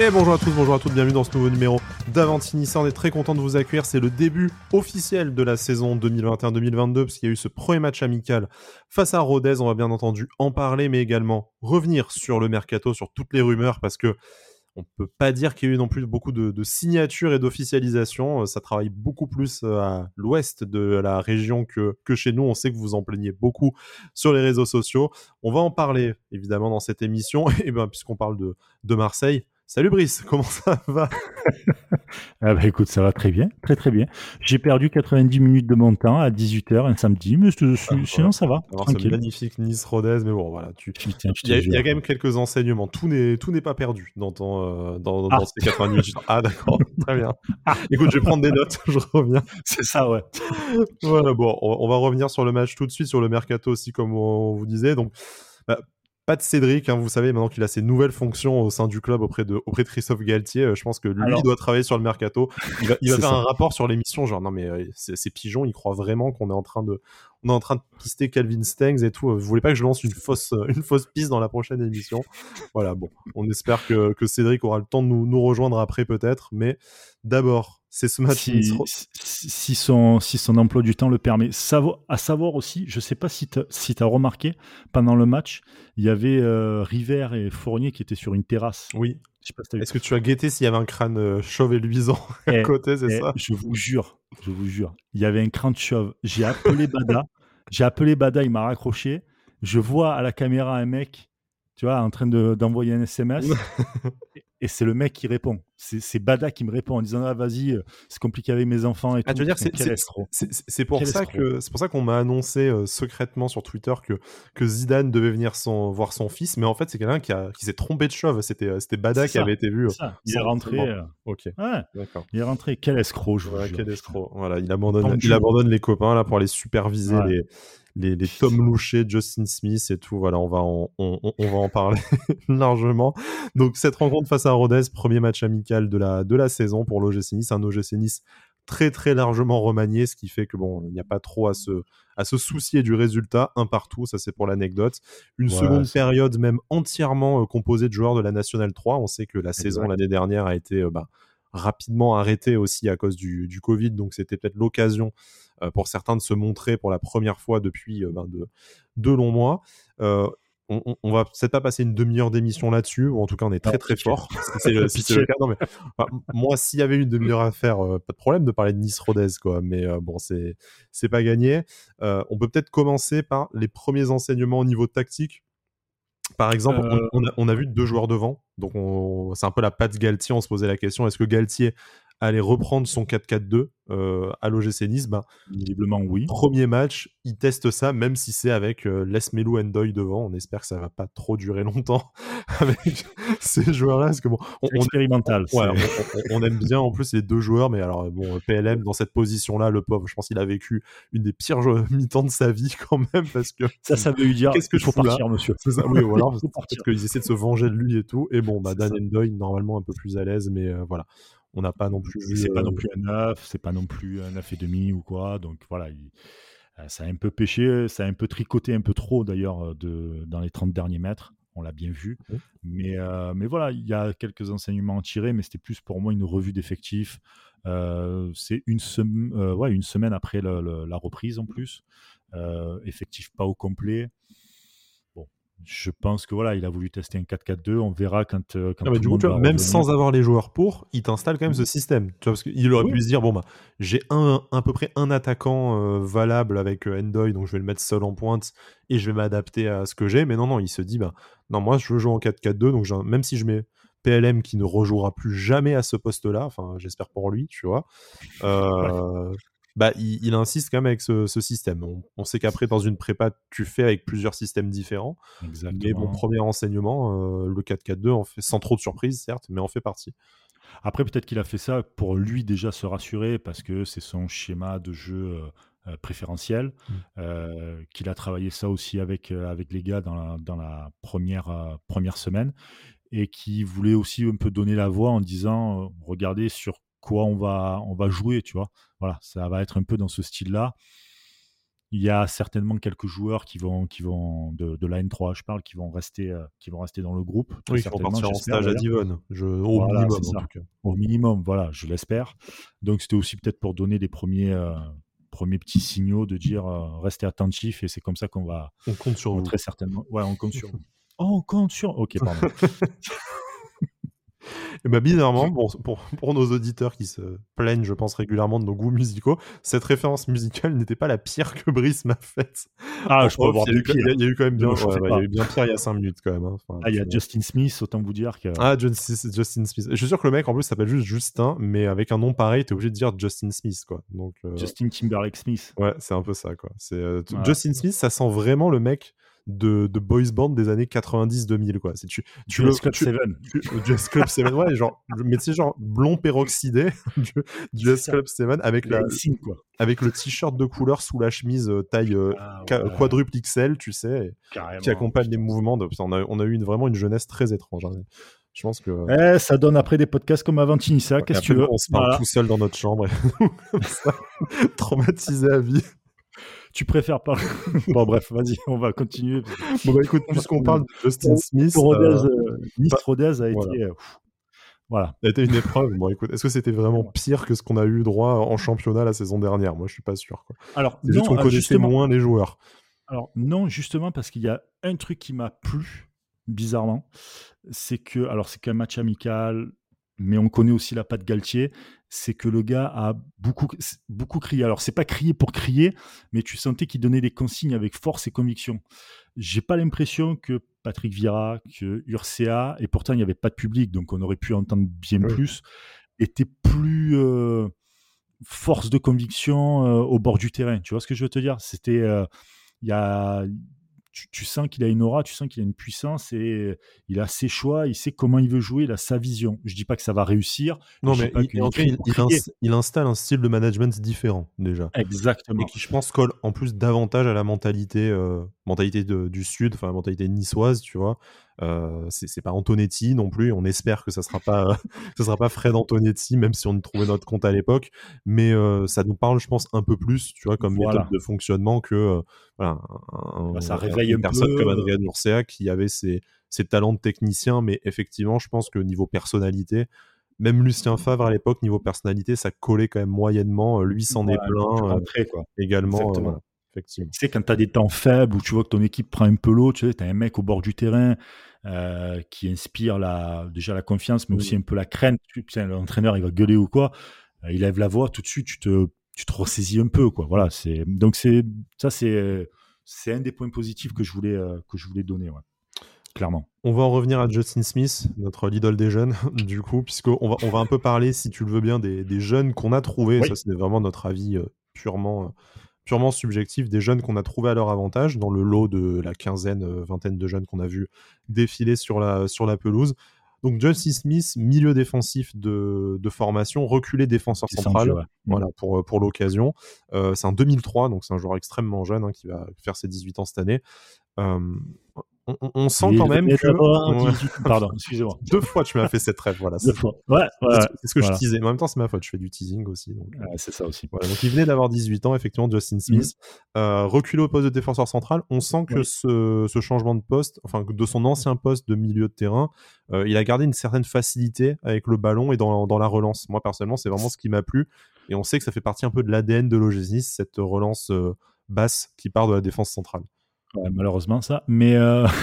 Et bonjour à tous, bonjour à toutes, bienvenue dans ce nouveau numéro d'Avantinissa. On est très content de vous accueillir. C'est le début officiel de la saison 2021-2022 parce qu'il y a eu ce premier match amical face à Rodez. On va bien entendu en parler, mais également revenir sur le mercato, sur toutes les rumeurs parce que on peut pas dire qu'il y a eu non plus beaucoup de, signatures et d'officialisation. Ça travaille beaucoup plus à l'ouest de la région que, chez nous. On sait que vous en plaignez beaucoup sur les réseaux sociaux. On va en parler évidemment dans cette émission. Et bien, puisqu'on parle de Marseille, Salut Brice, comment ça va? Ah bah écoute, ça va très bien, très très bien. J'ai perdu 90 minutes de mon temps à 18h un samedi, mais ah, sinon ça va. C'est magnifique Nice Rodez, mais bon voilà, tu... il, y a, quand même quelques enseignements. Tout n'est tout n'est pas perdu dans ton euh, dans, ah. ces 90 minutes. Ah d'accord, très bien. Écoute, je vais prendre des notes, je reviens. C'est ça, ouais. voilà, bon, on, va revenir sur le match tout de suite, sur le mercato aussi, comme on vous disait. Donc, bah, pas de Cédric, hein, vous savez, maintenant qu'il a ses nouvelles fonctions au sein du club auprès de, auprès de Christophe Galtier, euh, je pense que lui doit travailler sur le mercato. Il va, il va faire un rapport sur l'émission, genre non mais euh, ces pigeons, ils croient vraiment qu'on est en train de, on est en train de pister Calvin Stengs et tout. Vous voulez pas que je lance une fausse, une fausse piste dans la prochaine émission? Voilà, bon, on espère que, que Cédric aura le temps de nous, nous rejoindre après peut-être, mais d'abord c'est ce match. Si, son, si son emploi du temps le permet. à savoir aussi, je ne sais pas si tu si as remarqué, pendant le match, il y avait euh, River et Fournier qui étaient sur une terrasse. Oui. Est-ce que tu as guetté s'il y avait un crâne euh, chauve et luisant à eh, côté, c'est eh, ça Je vous jure, je vous jure. Il y avait un crâne chauve. J'ai appelé Bada. J'ai appelé Bada, il m'a raccroché. Je vois à la caméra un mec, tu vois, en train d'envoyer un SMS. et c'est le mec qui répond. C'est Bada qui me répond en disant ah vas-y euh, c'est compliqué avec mes enfants et ah, tout. dire c'est pour, ça que c'est pour ça qu'on m'a annoncé euh, secrètement sur Twitter que que Zidane devait venir son, voir son fils, mais en fait c'est quelqu'un qui, qui s'est trompé de chauve. C'était euh, c'était Bada qui avait été vu. Il est rentré. Ok. D'accord. Il est rentré. Quel escroc. Je quel escroc. Voilà, il abandonne il abandonne les copains là pour aller superviser les les, les Tom Loucher, Justin Smith et tout. Voilà, on va en, on, va en parler largement. Donc, cette rencontre face à Rodez, premier match amical de la, de la saison pour l'OGC Nice. Un OGC Nice très, très largement remanié, ce qui fait que bon, il n'y a pas trop à se, à se soucier du résultat. Un partout, ça c'est pour l'anecdote. Une seconde période même entièrement euh, composée de joueurs de la Nationale 3. On sait que la saison l'année dernière a été euh, bah, rapidement arrêtée aussi à cause du, du Covid, donc c'était peut-être l'occasion euh, pour certains de se montrer pour la première fois depuis ben, de, longs mois euh, on, on, va peut-être pas passer une demi-heure d'émission là-dessus, ou en tout cas on est très très fort. C'est le, cas. Non, mais, moi, s'il y avait une demi-heure à faire, pas de problème de parler de Nice Rodez, quoi. Mais bon, c'est c'est pas gagné. on peut peut-être commencer par les premiers enseignements au niveau tactique. Par exemple, on, a, on, a, vu deux joueurs devant, donc c'est un peu la patte Galtier. On se posait la question est-ce que Galtier allait reprendre son 4-4-2 euh, à l'OGC Nice, ben, visiblement oui. Premier match, il teste ça, même si c'est avec euh, Les Melou Endoy devant. On espère que ça va pas trop durer longtemps avec ces joueurs-là, parce que bon, on, expérimental. On, aime bien en plus les deux joueurs, mais alors bon, PLM dans cette position-là, le pauvre, je pense qu'il a vécu une des pires mi-temps de sa vie quand même, parce que ça, ça veut lui dire qu'est-ce que je faut partir, monsieur. C'est ça, oui, voilà, parce qu'ils essaient de se venger de lui et tout. Et bon, bah Dan Endoy normalement un peu plus à l'aise, mais euh, voilà. On n'a pas non plus. C'est pas non plus un 9, c'est pas non plus un 9 et demi ou quoi. Donc voilà, euh, ça a un peu pêché, ça a un peu tricoté un peu trop d'ailleurs de, dans les 30 derniers mètres. On l'a bien vu. Mais, euh, mais voilà, il y a quelques enseignements à tirer, mais c'était plus pour moi une revue d'effectifs. Euh, c'est une, ouais, une semaine après la reprise en plus. effectif pas au complet je pense que voilà, il a voulu tester un 4-4-2. On verra quand. Euh, même sans avoir les joueurs pour, il t'installe quand même ce mmh. système. Tu vois, parce qu'il aurait pu se dire bon bah, j'ai un à peu près un attaquant euh, valable avec euh, Endoy, donc je vais le mettre seul en pointe et je vais m'adapter à ce que j'ai. Mais non, non, il se dit bah non, moi je veux jouer en 4-4-2, donc même si je mets PLM qui ne rejouera plus jamais à ce poste-là, enfin j'espère pour lui, tu vois. Bah, il, insiste quand même avec ce, système. On, sait qu'après, dans une prépa, tu fais avec plusieurs systèmes différents. Exactement. Mais mon premier enseignement, euh, le 4-4-2, en fait, sans trop de surprise, certes, mais en fait partie. Après, peut-être qu'il a fait ça pour lui déjà se rassurer, parce que c'est son schéma de jeu euh, euh, préférentiel, mmh. qu'il a travaillé ça aussi avec, avec les gars dans la, dans la première, première semaine, et qui voulait aussi un peu donner la voix en disant, regardez sur quoi on va, on va jouer, tu vois. Voilà, ça va être un peu dans ce style-là. Il y a certainement quelques joueurs qui vont, qui vont de, la N3, je parle, qui vont rester, euh, qui vont rester dans le groupe. Oui, qui vont partir en stage à Divon, au minimum. Au minimum, voilà, je l'espère. Donc c'était aussi peut-être pour donner des premiers, euh, premiers petits signaux de dire euh, restez attentifs et c'est comme ça qu'on va. On compte sur vous. Très certainement. Ouais, on compte sur vous. Oh, on compte sur. Ok, pardon. Et bah, bizarrement, bon, pour, pour, nos auditeurs qui se plaignent, je pense, régulièrement de nos goûts musicaux, cette référence musicale n'était pas la pire que Brice m'a faite. Ah, je peux avoir il, y a eu quand même bien, il y a eu bien pire il y a 5 minutes quand même. Hein. ah, il y a Justin Smith, autant vous dire que. Ah, Justin Smith. Je suis sûr que le mec en plus s'appelle juste Justin, mais avec un nom pareil, t'es obligé de dire Justin Smith, quoi. Donc, euh, Justin Timberlake Smith. Ouais, c'est un peu ça, quoi. C'est euh, Justin Smith, ça sent vraiment le mec de, de boys band des années 90-2000 quoi. C'est tu tu le Club 7. Du S Club 7 ouais, genre mais c'est genre blond peroxydé S Club 7 avec la quoi. avec le t-shirt de couleur sous la chemise euh, taille euh, ah, quadruple XL, tu sais, qui accompagne les mouvements de on a, on a eu une, vraiment une jeunesse très étrange. Hein. Je pense que. Eh, ça donne après des podcasts comme Avantinissa. Qu'est-ce que tu veux On se parle tout seul dans notre chambre, traumatisé à vie tu préfères pas. bon, bref, vas-y, on va continuer. Bon, bah écoute, puisqu'on parle de Justin Smith. Rodez, euh, euh, bah, Rodez a été. Euh, voilà. Ça a été une épreuve. Bon, écoute, est-ce que c'était vraiment pire que ce qu'on a eu droit en championnat la saison dernière? Moi, je suis pas sûr. Quoi. Alors, c'est juste qu'on connaissait moins les joueurs. Alors, non, justement, parce qu'il y a un truc qui m'a plu, bizarrement. C'est que, alors, c'est qu'un match amical, mais on connaît aussi la patte Galtier c'est que le gars a beaucoup, beaucoup crié. Alors, c'est pas crier pour crier, mais tu sentais qu'il donnait des consignes avec force et conviction. J'ai pas l'impression que Patrick Vieira, que Urcea, et pourtant il n'y avait pas de public, donc on aurait pu entendre bien plus, était plus euh, force de conviction euh, au bord du terrain. Tu vois ce que je veux te dire? C'était. Euh, il y a tu, sens qu'il a une aura, tu sens qu'il a une puissance et il a ses choix, il sait comment il veut jouer, il a sa vision. Je dis pas que ça va réussir. Non, mais il, installe un style de management différent déjà. Exactement. Et qui, je pense, colle en plus davantage à la mentalité, euh, mentalité du Sud, enfin la mentalité niçoise, tu vois. Euh, c'est pas Antonetti non plus. On espère que ça sera pas, ça sera pas Fred Antonetti, même si on trouvait notre compte à l'époque. Mais euh, ça nous parle, je pense, un peu plus, tu vois, comme méthode de fonctionnement que euh, voilà, bah, ça réveille une personne comme Adrien Urcea qui avait ses, ses, talents de technicien, mais effectivement, je pense que niveau personnalité, même Lucien Favre à l'époque, niveau personnalité, ça collait quand même moyennement. Lui s'en est plein également. Effectivement. Tu sais, quand tu as des temps faibles où tu vois que ton équipe prend un peu l'eau, tu sais, as un mec au bord du terrain euh, qui inspire la, déjà la confiance, mais aussi un peu la crainte. L'entraîneur, il va gueuler ou quoi, euh, il lève la voix, tout de suite, tu te, tu te ressaisis un peu. Quoi. Voilà, c'est, donc, c'est, ça, c'est, c'est un des points positifs que je voulais, euh, que je voulais donner. Clairement. On va en revenir à Justin Smith, notre idole des jeunes, du coup, puisqu'on va, on va un peu parler, si tu le veux bien, des, des jeunes qu'on a trouvés. Ça, c'est vraiment notre avis purement purement subjectif des jeunes qu'on a trouvés à leur avantage dans le lot de la quinzaine, euh, vingtaine de jeunes qu'on a vu défiler sur la, sur la pelouse. Donc Justin Smith, milieu défensif de, de formation, reculé défenseur central, voilà pour, pour l'occasion. Euh, c'est un 2003, donc c'est un joueur extrêmement jeune hein, qui va faire ses 18 ans cette année. Euh, on, sent quand même que. Pardon, excusez-moi. Deux fois, tu m'as fait cette rêve. Voilà, Deux fois. Ouais, C'est ce que je disais. Mais en même temps, c'est ma faute. Je fais du teasing aussi. Donc... c'est ça aussi. Voilà, donc, il venait d'avoir 18 ans, effectivement, Justin Smith. Mm. Euh, reculé au poste de défenseur central. On sent que ce, ce, changement de poste, enfin, de son ancien poste de milieu de terrain, euh, il a gardé une certaine facilité avec le ballon et dans, dans la relance. Moi, personnellement, c'est vraiment ce qui m'a plu. Et on sait que ça fait partie un peu de l'ADN de l'OGC, cette relance euh, basse qui part de la défense centrale malheureusement, ça. Mais. Euh...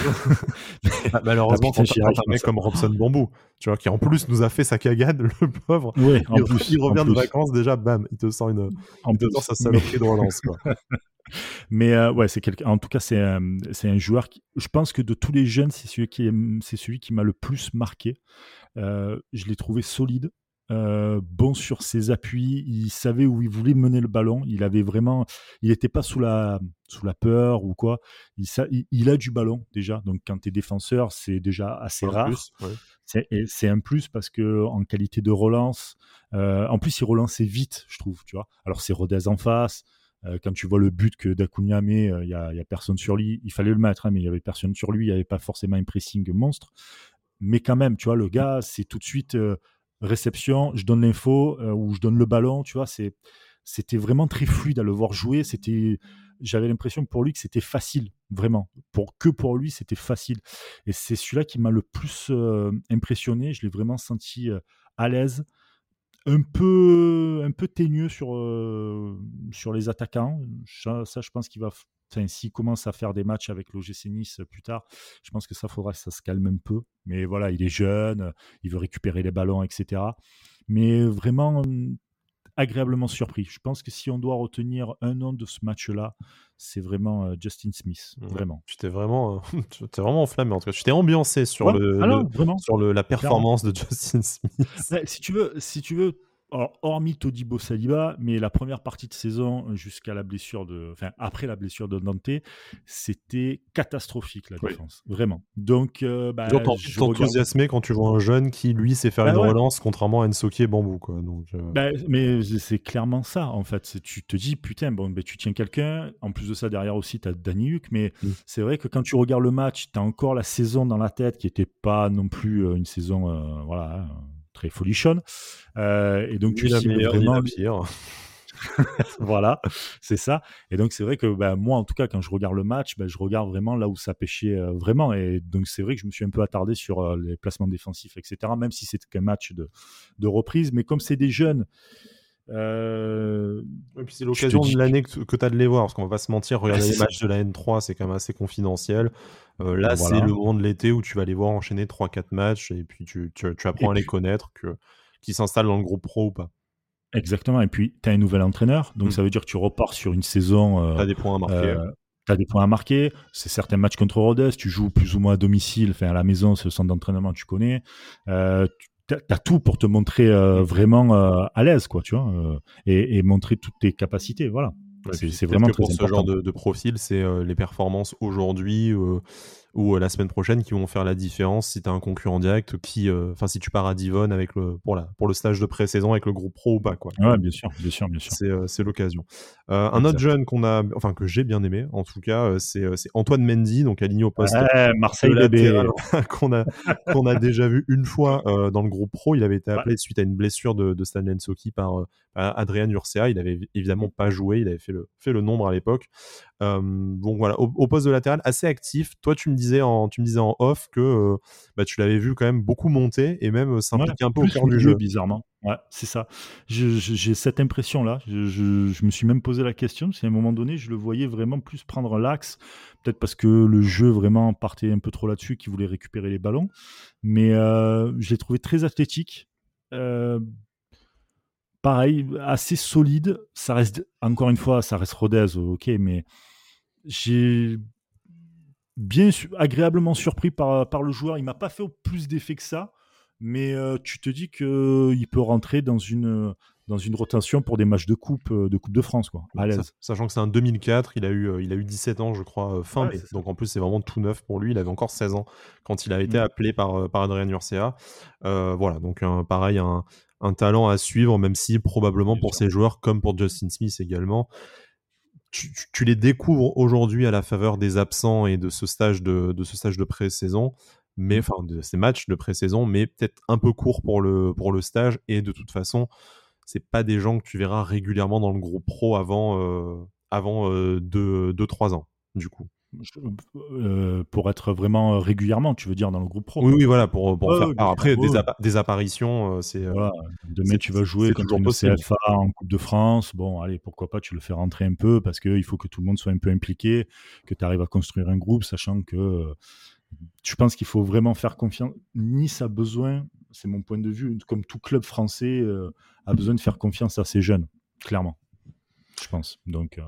Ah, malheureusement, t'as un mec comme Robson Bambou, tu vois, qui en plus nous a fait sa cagade, le pauvre. Oui, il, plus, il revient de vacances, déjà, bam, il te sort, une, en il te sort sa saloperie de relance. Quoi. Mais euh, ouais, c'est quelqu'un. En tout cas, c'est un, c'est un joueur qui. Je pense que de tous les jeunes, c'est celui qui, c'est celui qui m'a le plus marqué. Euh, je l'ai trouvé solide. Euh, bon sur ses appuis, il savait où il voulait mener le ballon. Il avait vraiment, il n'était pas sous la sous la peur ou quoi. Il, il, a du ballon déjà. Donc quand tu es défenseur, c'est déjà assez rare. C'est un plus parce que en qualité de relance, euh, en plus il relançait vite, je trouve. Tu vois. Alors c'est Rodez en face. Euh, quand tu vois le but que Dacunia met, il y, a, y, a, personne sur lui. Il fallait le mettre, hein, mais il y avait personne sur lui. Il n'y avait pas forcément un pressing monstre. Mais quand même, tu vois, le gars, c'est tout de suite réception, je donne l'info euh, ou je donne le ballon, tu vois, c'était vraiment très fluide à le voir jouer. C'était j'avais l'impression pour lui que c'était facile, vraiment. Pour, que pour lui, c'était facile. Et c'est celui-là qui m'a le plus impressionné. Je l'ai vraiment senti à l'aise un peu, un peu sur, sur les attaquants. Ça, je pense qu'il va. S'il commence à faire des matchs avec l'OGC Nice plus tard, je pense que ça faudra que ça se calme un peu. Mais voilà, il est jeune, il veut récupérer les ballons, etc. Mais vraiment, agréablement surpris. Je pense que si on doit retenir un nom de ce match-là, c'est vraiment euh, Justin Smith. Vraiment. Tu t'es vraiment, euh, vraiment enflammé. En tout cas, tu t'es ambiancé sur, le, ah sur le, la performance de Justin Smith. si tu veux, si tu veux alors, hormis Todibo Saliba, mais la première partie de saison jusqu'à la blessure de, enfin après la blessure de Dante, c'était catastrophique la défense, vraiment. Donc, euh, bah, je t'enthousiasmer quand tu vois un jeune qui lui sait faire bah une relance, contrairement à Nsoki et Bambou, quoi. Donc, euh. bah, mais c'est clairement ça en fait. Tu te dis putain, bon, ben tu tiens quelqu'un. En plus de ça, derrière aussi, tu as Danny Huck, mais mm. c'est vrai que quand tu regardes le match, tu as encore la saison dans la tête qui n'était pas non plus euh, une saison, voilà. Très folichonne. Euh, et donc, tu la vraiment. pire. voilà, c'est ça. Et donc, c'est vrai que bah, moi, en tout cas, quand je regarde le match, bah, je regarde vraiment là où ça pêchait euh, vraiment. Et donc, c'est vrai que je me suis un peu attardé sur euh, les placements défensifs, etc., même si c'est qu'un match de, de reprise. Mais comme c'est des jeunes euh, et puis c'est l'occasion de l'année que, tu as de les voir, parce qu'on va pas se mentir, regarder les matchs de la N3, c'est quand même assez confidentiel. Euh, là, c'est le moment de l'été où tu vas les voir enchaîner 3-4 matchs, et puis tu, tu, apprends à les connaître, que, qui s'installent dans le groupe pro ou pas. Exactement, et puis tu as un nouvel entraîneur, donc mm. ça veut dire que tu repars sur une saison. Euh, tu as des points à marquer. tu as des points à marquer. C'est certains matchs contre Rhodes, tu joues plus ou moins à domicile, enfin à la maison, c'est le centre d'entraînement, tu connais. Euh, t'as tout pour te montrer euh, vraiment euh, à l'aise, quoi, tu vois, euh, et, et, montrer toutes tes capacités, voilà. c'est vraiment pour ce genre de, de profil, c'est les performances aujourd'hui ou euh, la semaine prochaine qui vont faire la différence si tu as un concurrent direct qui euh, enfin si tu pars à Divon avec le pour la pour le stage de pré-saison avec le groupe pro ou pas quoi. Ouais, bien sûr, bien sûr, bien sûr. C'est euh, l'occasion. un autre jeune qu'on a enfin que j'ai bien aimé en tout cas, c'est Antoine Mendy donc aligné au poste Marseille qu'on a qu'on a déjà vu une fois dans le groupe pro, il avait été appelé suite à une blessure de, de Stanley Nsoki par Adrien Urcea, il avait évidemment pas joué, il avait fait le fait le nombre à l'époque. donc voilà, au, poste de latéral assez actif. Toi tu me dis en, tu me disais en off que euh, bah, tu l'avais vu quand même beaucoup monter et même euh, s'impliquer un peu au cœur du jeu. Bizarrement. Ouais, c'est ça. J'ai cette impression-là. Je, me suis même posé la question, parce qu'à un moment donné, je le voyais vraiment plus prendre l'axe, peut-être parce que le jeu vraiment partait un peu trop là-dessus, qu'il voulait récupérer les ballons. Mais euh, je l'ai trouvé très athlétique. pareil, assez solide. Ça reste, encore une fois, ça reste Rodez, ok, mais j'ai bien agréablement surpris par, par le joueur. Il m'a pas fait plus d'effet que ça, mais euh, tu te dis qu'il euh, peut rentrer dans une, dans une rotation pour des matchs de coupe euh, de, coupe de France, quoi, à l'aise. Sachant que c'est un 2004, il a, eu, il a eu 17 ans, je crois, fin mai. Donc en plus, c'est vraiment tout neuf pour lui. Il avait encore 16 ans quand il a été mm. appelé par, par Adrien Urcea. voilà, donc pareil, un, un, talent à suivre, même si probablement pour ces joueurs, comme pour Justin Smith également, tu, les découvres aujourd'hui à la faveur des absents et de ce stage de, de ce stage de pré-saison, mais mmh. enfin de ces matchs de pré-saison, mais peut-être un peu court pour le, pour le stage. Et de toute façon, c'est pas des gens que tu verras régulièrement dans le groupe pro avant, euh, avant 2-3 euh, ans, du coup. Euh, pour être vraiment régulièrement, tu veux dire, dans le groupe pro. Oui, oui, voilà, pour, pour faire. après, des, des, apparitions, euh, c'est. Euh, voilà. Demain, tu vas jouer contre le CFA en Coupe de France. Bon, allez, pourquoi pas, tu le fais rentrer un peu parce qu'il faut que tout le monde soit un peu impliqué, que tu arrives à construire un groupe, sachant que je pense qu'il faut vraiment faire confiance. Nice a besoin, c'est mon point de vue, comme tout club français, a besoin de faire confiance à ses jeunes, clairement. Je pense. Donc.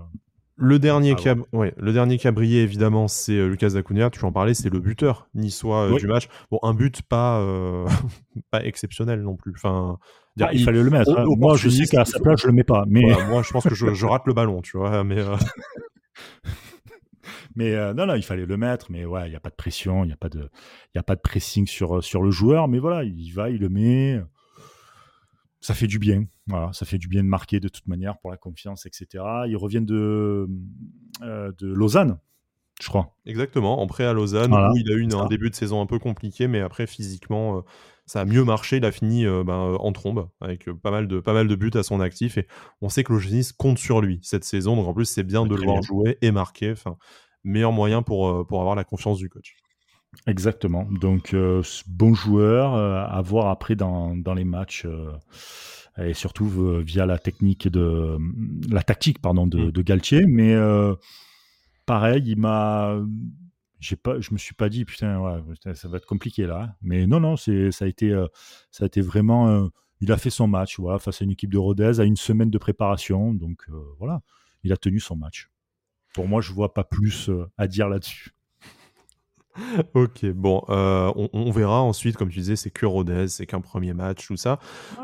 Le dernier, qui a, ouais, le dernier qui a brillé, évidemment, c'est euh, Lucas Acuna. Tu en parlais, c'est le buteur niçois euh, du match. Bon, un but pas, euh, pas exceptionnel non plus. Enfin, ah, il fallait le mettre. Hein. moi, je sais qu'à sa place, je le mets pas. Mais... moi, je pense que je, rate le ballon, tu vois. Mais, mais non, non, il fallait le mettre. Mais ouais, il n'y a pas de pression, il n'y a, pas de, y a pas de pressing sur, sur le joueur. Mais voilà, il va, il le met ça fait du bien. Voilà, ça fait du bien de marquer de toute manière pour la confiance, etc. Ils reviennent de, euh, de Lausanne. je crois. Exactement, en prêt à Lausanne, où il a eu un début de saison un peu compliqué, mais après, physiquement, ça a mieux marché. Il a fini ben, en trombe, avec pas, mal de, pas mal de buts à son actif. Et on sait que l'OGC compte sur lui cette saison. Donc en plus, c'est bien de le voir jouer et marquer. Enfin, meilleur moyen pour, pour avoir la confiance du coach. Exactement. Donc, bon joueur à voir après dans, dans les matchs et surtout via la technique de la tactique pardon de, de Galtier. Mais pareil, il m'a j'ai pas, je me suis pas dit putain, ouais, ça va être compliqué là. Mais non, non, c'est, ça a été, euh, ça a été vraiment. Euh, il a fait son match, voilà, face à une équipe de Rodez, à une semaine de préparation, donc euh, voilà, il a tenu son match. Pour moi, je vois pas plus à dire là-dessus. ok, bon, euh, on, verra ensuite, comme tu disais, c'est que Rodez, c'est qu'un premier match, tout ça.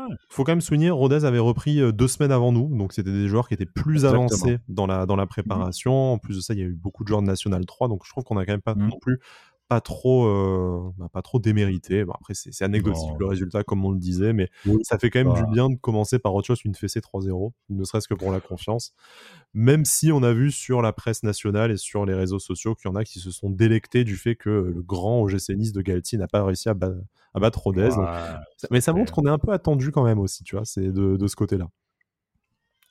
Il faut quand même souligner, Rodez avait repris euh, deux semaines avant nous, donc c'était des joueurs qui étaient plus avancés dans la, dans la mmh préparation. En plus de ça, il y a eu beaucoup de joueurs de National 3, donc je trouve qu'on a quand même pas mmh. non plus pas trop, euh, bah, pas trop démérité. Bon, après, c'est anecdotique le résultat, comme on le disait, mais ça fait quand même du bien de commencer par autre chose qu'une fessée 3-0, ne serait-ce que pour la confiance. Même si on a vu sur la presse nationale et sur les réseaux sociaux qu'il y en a qui se sont délectés du fait que le grand OGC Nice de Galti n'a pas réussi à, battre Rodez. mais ça montre qu'on est un peu attendu quand même aussi, tu vois, c'est de, de ce côté-là.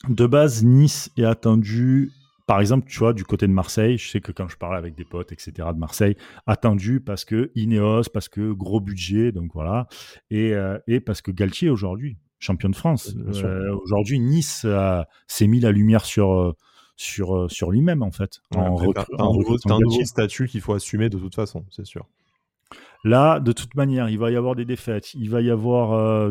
De base, Nice est attendu par exemple, tu vois, du côté de Marseille, je sais que quand je parle avec des potes, etc., de Marseille, attendu parce que Ineos, parce que gros budget, donc voilà, et, euh, et parce que Galtier aujourd'hui, champion de France. Euh, aujourd'hui, Nice s'est mis la lumière sur euh, sur, sur lui-même en fait. C'est un, nouveau, statut qu'il faut assumer de toute façon, c'est sûr. Là, de toute manière, il va y avoir des défaites. Il va y avoir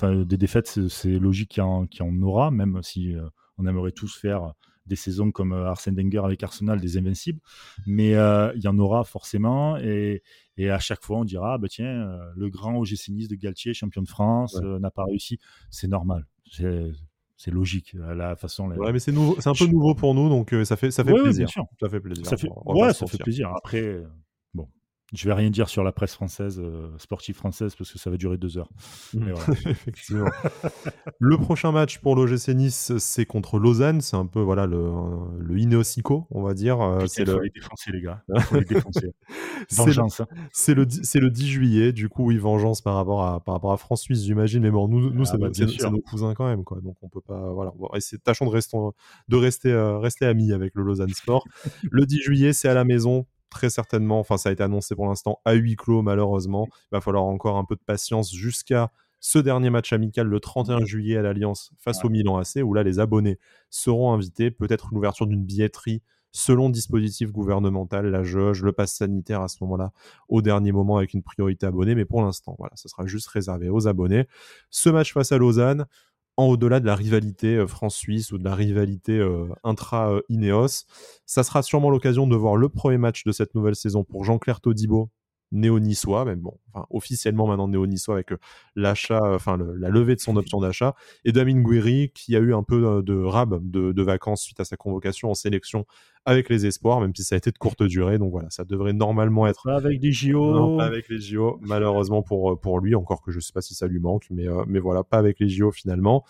des défaites, c'est logique qu'il y, en aura, même si on aimerait tous faire des saisons comme euh, Arsène Wenger avec Arsenal, des invincibles, mais euh, il y en aura forcément et, et, à chaque fois on dira ah, bah tiens euh, le grand OGC Nice de Galtier, champion de France, n'a pas réussi, c'est normal, c'est logique la façon. Ouais, mais c'est nouveau, c'est un peu nouveau pour nous, donc ça fait ça fait plaisir. Ça fait plaisir. Ça fait, ouais, ça fait plaisir. Après, je vais rien dire sur la presse française, euh, sportive française, parce que ça va durer deux heures. Mmh. Effectivement. le prochain match pour l'OGC Nice, c'est contre Lausanne. C'est un peu voilà le, le Ineosico, on va dire. Euh, c'est le... les défoncer, les gars. Faut les défoncer. vengeance. Hein. C'est le, c'est le 10 juillet. Du coup, oui, vengeance par rapport à, par rapport à France-Suisse, j'imagine. Mais bon, nous, nous ah, bah, c'est, nos cousins quand même. Quoi. Donc, on peut pas. Voilà. Bon, tâchons de de rester, euh, rester amis avec le Lausanne Sport. le 10 juillet, c'est à la maison très certainement, enfin ça a été annoncé pour l'instant à huis clos malheureusement. Il va falloir encore un peu de patience jusqu'à ce dernier match amical le 31 juillet à l'Alliance face au Milan AC, où là les abonnés seront invités, peut-être l'ouverture d'une billetterie selon dispositif gouvernemental, la jauge, le pass sanitaire à ce moment-là, au dernier moment avec une priorité abonnée, mais pour l'instant, voilà, ce sera juste réservé aux abonnés. Ce match face à Lausanne, en au-delà de la rivalité euh, France-Suisse ou de la rivalité euh, intra-Ineos. Ça sera sûrement l'occasion de voir le premier match de cette nouvelle saison pour Jean-Claire Todibo, néo-niçois, même bon, enfin, officiellement maintenant néo-niçois avec euh, l'achat, enfin la levée de son option d'achat, et Damien Guiri qui a eu un peu de rab de, de, vacances suite à sa convocation en sélection avec les espoirs, même si ça a été de courte durée. Donc voilà, ça devrait normalement être. Pas avec les JO. Non, pas avec les JO, malheureusement pour, euh, pour lui, encore que je ne sais pas si ça lui manque, mais, euh, mais voilà, pas avec les JO finalement.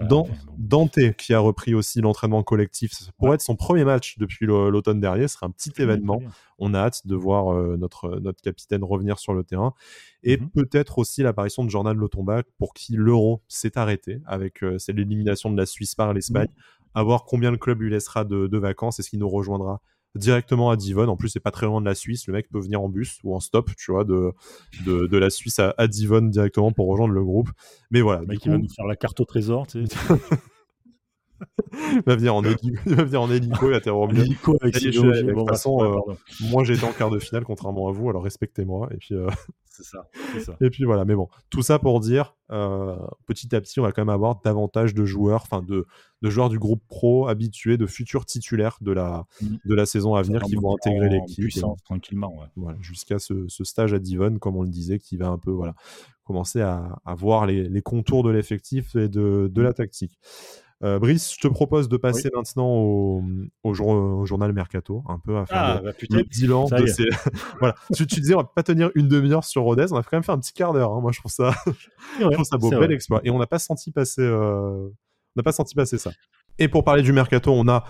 Dans, Dante, qui a repris aussi l'entraînement collectif, pour être son premier match depuis l'automne dernier, ce sera un petit événement. On a hâte de voir euh, notre, notre capitaine revenir sur le terrain. Et mhm. peut-être aussi l'apparition de Jordan Lotomba, pour qui l'euro s'est arrêté avec c'est l'élimination de la Suisse par l'Espagne à voir combien le club lui laissera de, vacances. Est-ce qu'il nous rejoindra directement à Divonne En plus, c'est pas très loin de la Suisse. Le mec peut venir en bus ou en stop, tu vois, de, de, la Suisse à, à, Divonne directement pour rejoindre le groupe. Mais voilà. Le mec, il va nous faire la carte au trésor, tu sais. il, va venir en hélico, il va venir en hélico, il va De toute façon, euh, moi été en quart de finale, contrairement à vous, alors respectez-moi. Et puis, euh, c'est ça, Et puis voilà, mais bon, tout ça pour dire, euh, petit à petit, on va quand même avoir davantage de joueurs, enfin de, de joueurs du groupe pro habitués, de futurs titulaires de la, de la saison à venir qui vont intégrer l'équipe. tranquillement, Voilà, jusqu'à ce, ce, stage à Divon, comme on le disait, qui va un peu voilà, commencer à, à voir les, les, contours de l'effectif et de, de la tactique. Euh, Brice, je te propose de passer maintenant au, au, journal Mercato, un peu à faire ah, le, bah, bilan de ces... voilà. Tu, tu, disais, on va pas tenir une demi-heure sur Rodez, on a quand même fait un petit quart d'heure. Hein. Moi, je trouve ça, je trouve ça beau, bel exploit. Et on n'a pas senti passer, euh... on n'a pas senti passer ça. Et pour parler du mercato, on a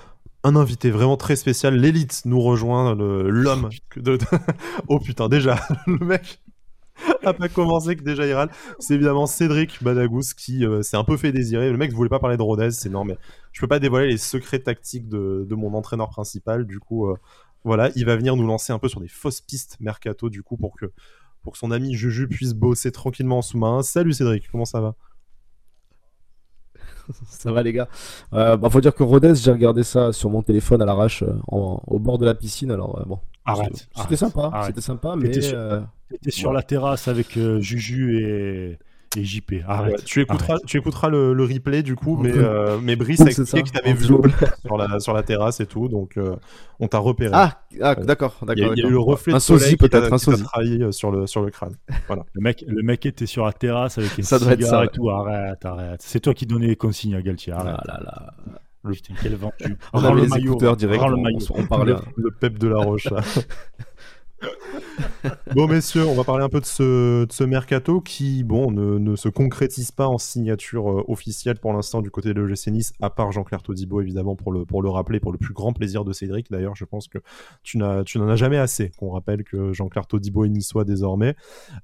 un invité vraiment très spécial. L'élite nous rejoint, l'homme. De... oh putain, déjà, le mec a pas commencé que déjà il. C'est évidemment Cédric Badagous qui euh, s'est un peu fait désirer. Le mec ne voulait pas parler de Rodez, c'est normal. Je peux pas dévoiler les secrets tactiques de, mon entraîneur principal. Du coup, euh, voilà, il va venir nous lancer un peu sur des fausses pistes mercato, du coup, pour que, pour que son ami Juju puisse bosser tranquillement en sous-main. Salut Cédric, comment ça va? Ça va les gars. Euh, bah, faut dire que Rodez, j'ai regardé ça sur mon téléphone à l'arrache euh, au bord de la piscine. Alors euh, bon, arrête. C'était sympa, c'était sympa, mais t'étais sur, sur la terrasse avec Juju et et JP. Arrête. tu écouteras, tu écouteras le, le, replay du coup, mais, euh, mais Brice a expliqué que t'avais vu sur la, sur la terrasse et tout, donc euh, on t'a repéré. Ah, ah d'accord, d'accord. Il y, a eu le reflet de soleil peut-être, un sosie trahi euh, sur le, sur le crâne. Voilà. le, mec, le mec était sur la terrasse avec un ça cigare ça, et tout. Arrête, arrête. C'est toi qui donnais les consignes à Galtier. Arrête. Ah là là. Le... Putain, quel ventu. Rends le maillot. Direct, le maillot. On parlait le pep de la roche. bon, messieurs, on va parler un peu de ce, de ce mercato qui, bon, ne, ne, se concrétise pas en signature euh, officielle pour l'instant du côté de l'OGC Nice, à part Jean-Claire Todibo, évidemment, pour le, pour le rappeler, pour le plus grand plaisir de Cédric. D'ailleurs, je pense que tu n'en as jamais assez qu'on rappelle que Jean-Claire Todibo est niçois désormais.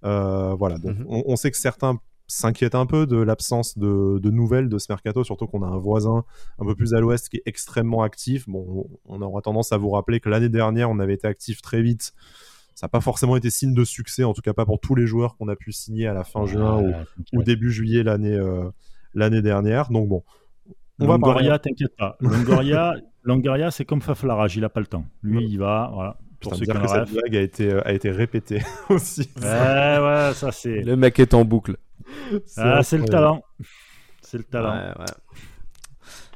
Euh, voilà, donc mhm. on, on, sait que certains s'inquiètent un peu de l'absence de, de, nouvelles de ce mercato, surtout qu'on a un voisin un peu plus à l'ouest qui est extrêmement actif. Bon, on aura tendance à vous rappeler que l'année dernière, on avait été actif très vite ça n'a pas forcément été signe de succès, en tout cas pas pour tous les joueurs qu'on a pu signer à la fin juin ou, début juillet l'année euh, l'année dernière. Donc bon. On Longoria, t'inquiète pas. Longoria, Longoria c'est comme Faflarage, il a pas le temps. Lui, il va, voilà. Pour ceux qui que cette blague a été, euh, a été répétée aussi. Ouais, ouais, ça c'est. Le mec est en boucle. Ah, c'est le talent. C'est le talent. Ouais, ouais.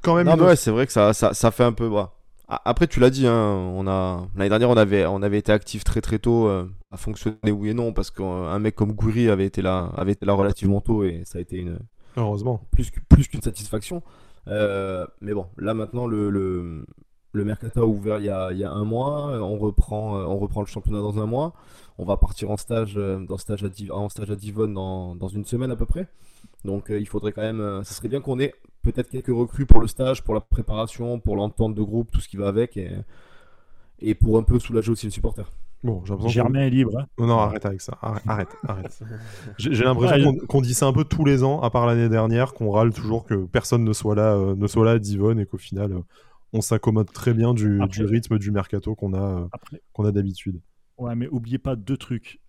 Quand même. Non, ouais, c'est vrai que ça, ça, ça, fait un peu. Bah, après, tu l'as dit, hein, on a l'année dernière, on avait, on avait été actif très très tôt euh, à fonctionner oui et non parce qu'un mec comme Goury avait été là, avait été là relativement tôt et ça a été une heureusement plus plus qu'une satisfaction. Euh, mais bon, là maintenant le, le, le mercato a ouvert il y a, il y a un mois, on reprend, on reprend le championnat dans un mois. On va partir en stage, euh, dans stage à, en stage à Divonne dans, dans une semaine à peu près. Donc il faudrait quand même, ça serait bien qu'on ait peut-être quelques recrues pour le stage, pour la préparation, pour l'entente de groupe, tout ce qui va avec, et, et pour un peu soulager aussi les supporters. Bon, Germain est libre. Hein. non, arrête avec ça. Arrête, arrête. J'ai l'impression qu'on dit ça un peu tous les ans, à part l'année dernière, qu'on râle toujours que personne ne soit là, euh, ne soit là à Divonne et qu'au final, euh, on s'accommode très bien du, du, rythme du mercato qu'on a, euh, qu'on a d'habitude. Ouais, mais oubliez pas deux trucs.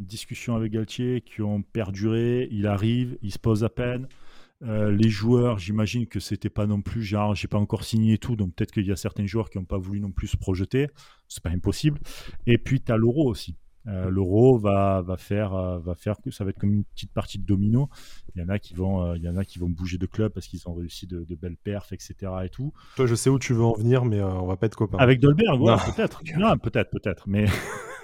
discussion avec Galtier qui ont perduré. Il arrive, il se pose à peine. Euh, les joueurs, j'imagine que c'était pas non plus genre j'ai pas encore signé tout, donc peut-être qu'il y a certains joueurs qui n'ont pas voulu non plus se projeter, c'est pas impossible. Et puis tu as l'euro aussi. Euh, l'euro va, va faire euh, va faire que ça va être comme une petite partie de domino. Il y en a qui vont il y en a qui vont bouger de club parce qu'ils ont réussi de, belles perfs, etc. et tout. Toi, je sais où tu veux en venir, mais on va pas être copains. Avec Dolberg, peut-être. non, peut-être, peut-être, mais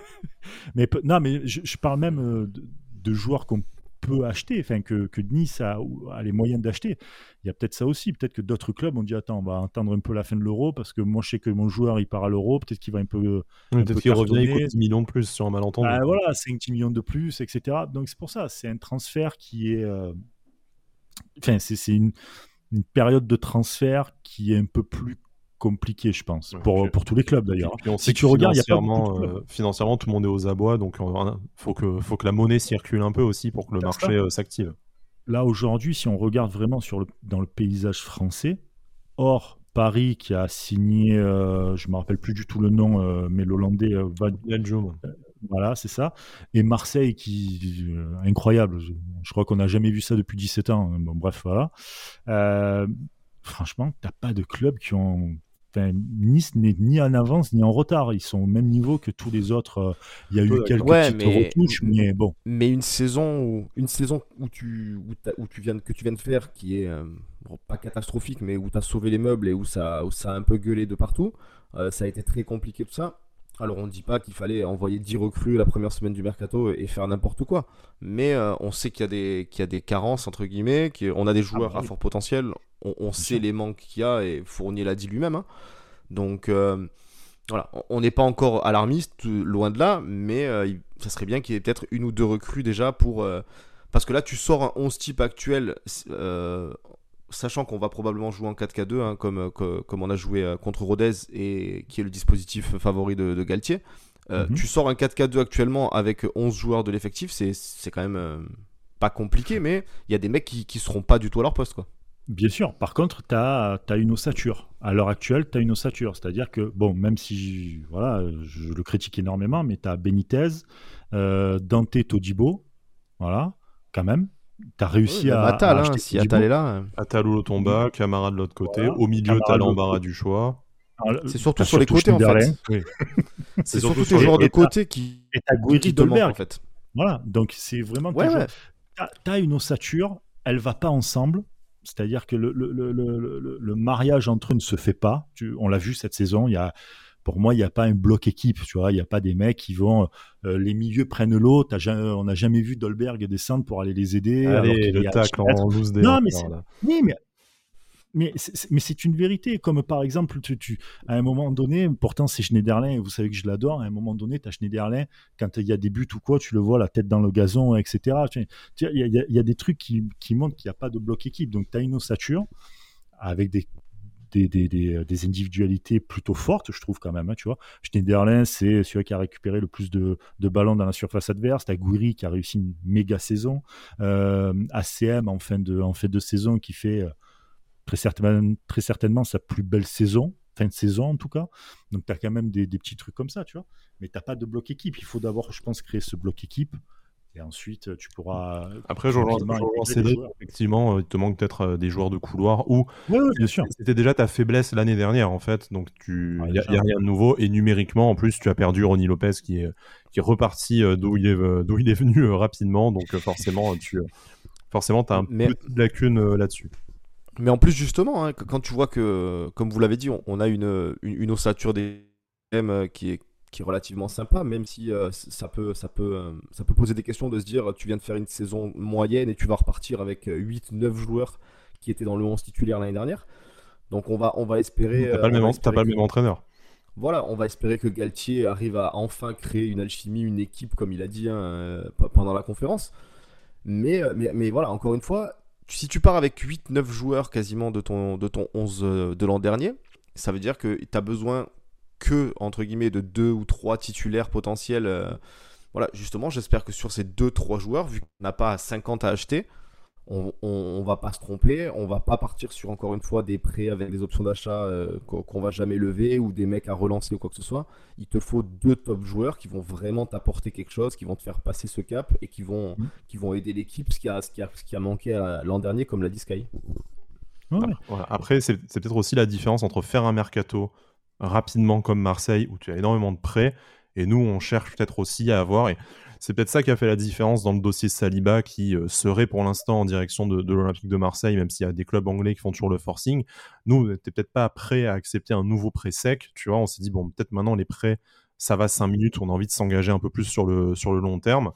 mais non, mais je, parle même de, de joueurs qu'on peut acheter, enfin que, que Nice a, a, les moyens d'acheter. Il y a peut-être ça aussi. Peut-être que d'autres clubs ont dit attends, on va attendre un peu la fin de l'euro parce que moi je sais que mon joueur il part à l'euro, peut-être qu'il va un peu. Peut-être qu'il revient, il coûte 10 millions de plus sur un malentendu. Ah, voilà, 5-10 millions de plus, etc. Donc c'est pour ça, c'est un transfert qui est. Euh, enfin, c'est une, une période de transfert qui est un peu plus compliqué, je pense, pour, pour tous les clubs d'ailleurs. Si tu regardes, financièrement, euh, financièrement, tout le monde est aux abois, donc il euh, faut que, faut que la monnaie circule un peu aussi pour que le marché euh, s'active. Là, aujourd'hui, si on regarde vraiment sur le, dans le paysage français, or Paris qui a signé, je me rappelle plus du tout le nom, mais l'Hollandais va. Voilà, c'est ça. Et Marseille qui incroyable. Je, crois qu'on n'a jamais vu ça depuis 17 ans. Bon, bref, voilà. franchement, t'as pas de clubs qui ont Nice n'est ni en avance ni en retard. Ils sont au même niveau que tous les autres. Euh, il y a eu quelques petites retouches, mais bon. Mais une saison où, une saison où tu, où, tu viens, que tu viens de faire, qui est euh, pas catastrophique, mais où tu as sauvé les meubles et où ça, où ça a un peu gueulé de partout, euh, ça a été très compliqué tout ça. Alors on ne dit pas qu'il fallait envoyer 10 recrues la première semaine du mercato et faire n'importe quoi, mais on sait qu'il y, a des, qu'il y a des carences entre guillemets, qu'on a des joueurs ah à fort potentiel, on, sait les manques qu'il y a et Fournier l'a dit lui-même. Hein. Donc euh, voilà, on n'est pas encore alarmiste, loin de là, mais euh, ça serait bien qu'il y ait peut-être une ou deux recrues déjà pour. Euh, parce que là, tu sors un 11 type actuel sachant qu'on va probablement jouer en 4K2, hein, comme, comme on a joué contre Rodez et qui est le dispositif favori de, Galtier. Mhm. Tu sors un 4K2 actuellement avec 11 joueurs de l'effectif, c'est quand même pas compliqué, mais il y a des mecs qui, qui seront pas du tout à leur poste. quoi. Bien sûr. Par contre, tu as, une ossature. À l'heure actuelle, tu as une ossature. C'est-à-dire que, bon, même si voilà, je le critique énormément, mais tu as Benitez, euh, Dante Todibo, voilà, quand même. Tu as réussi à. Atal, hein, si Atal est là. Atal ou Lotomba, Camara de l'autre côté. Au milieu, tu as l'embarras du choix. C'est surtout sur les côtés, en fait. c'est surtout ce genre de côté qui. Et t'as Guiri en fait. Voilà, donc c'est vraiment. Ouais, Tu as une ossature, elle va pas ensemble c'est-à-dire que le, le, le, le, mariage entre eux ne se fait pas. Tu, on l'a vu cette saison. Il y a, pour moi, il n'y a pas un bloc équipe. Tu vois, il n'y a pas des mecs qui vont. Euh, les milieux prennent l'eau. On n'a jamais vu Dolberg descendre pour aller les aider. Allez, le tacle en loose des. Non, mais, oui, mais mais c'est une vérité. Comme par exemple, tu, à un moment donné, pourtant c'est Schneiderlin, vous savez que je l'adore, à un moment donné, tu as Schneiderlin, quand il y a des buts ou quoi, tu le vois la tête dans le gazon, etc. Il y, y, a des trucs qui, qui montrent qu'il n'y a pas de bloc équipe. Donc tu as une ossature avec des, des, des, individualités plutôt fortes, je trouve quand même. Hein, tu vois, Schneiderlin, c'est celui qui a récupéré le plus de, ballons dans la surface adverse. T'as Gouiri qui a réussi une méga saison. Euh, ACM en fin de saison qui fait euh, très certainement, sa plus belle saison, fin de saison en tout cas. Donc tu as quand même des, petits trucs comme ça, tu vois. Mais tu n'as pas de bloc équipe. Il faut d'abord, je pense, créer ce bloc équipe. Et ensuite, tu pourras. Après, je rejoins Cédric. Effectivement, euh, il te manque peut-être euh, des joueurs de couloir ou. bien sûr. C'était déjà ta faiblesse l'année dernière, en fait. Donc, il n'y a, rien de nouveau. Et numériquement, en plus, tu as perdu Ronnie Lopez qui est, qui est reparti euh, d'où il, est, d'où il est venu rapidement. Donc, forcément, tu forcément, as un peu de lacune là-dessus. Mais en plus, justement, hein, quand tu vois que, comme vous l'avez dit, on, a une, une, ossature des qui est, qui est relativement sympa, même si euh, ça, peut, ça, peut, euh, ça peut poser des questions de se dire tu viens de faire une saison moyenne et tu vas repartir avec 8-9 joueurs qui étaient dans le 11 titulaire l'année dernière. Donc on va, on va espérer. T'as pas, pas, le même entraîneur. Voilà, on va espérer que Galtier arrive à enfin créer une alchimie, une équipe, comme il a dit hein, pendant la conférence. Mais, mais, mais voilà, encore une fois, si tu pars avec 8-9 joueurs quasiment de ton, de ton 11 euh, de l'an dernier, ça veut dire que tu as besoin que, entre guillemets, de 2 ou 3 titulaires potentiels. Euh, voilà, justement, j'espère que sur ces 2-3 joueurs, vu qu'on n'a pas 50 à acheter, on, on, va pas se tromper, on va pas partir sur encore une fois des prêts avec des options d'achat euh, qu'on va jamais lever ou des mecs à relancer ou quoi que ce soit. Il te faut deux top joueurs qui vont vraiment t'apporter quelque chose, qui vont te faire passer ce cap et qui vont, mmh. qui vont aider l'équipe, ce, qui a, ce, qui a, ce qui a manqué l'an dernier, comme l'a dit Sky. Après, c'est peut-être aussi la différence entre faire un mercato rapidement comme Marseille où tu as énormément de prêts et nous on cherche peut-être aussi à avoir et c'est peut-être ça qui a fait la différence dans le dossier Saliba, qui euh, serait pour l'instant en direction de, l'Olympique de Marseille, même s'il y a des clubs anglais qui font toujours le forcing. Nous, on n'était peut-être pas prêts à accepter un nouveau prêt sec. Tu vois, on s'est dit, bon, peut-être maintenant les prêts, ça va 5 minutes, on a envie de s'engager un peu plus sur le, sur le long terme.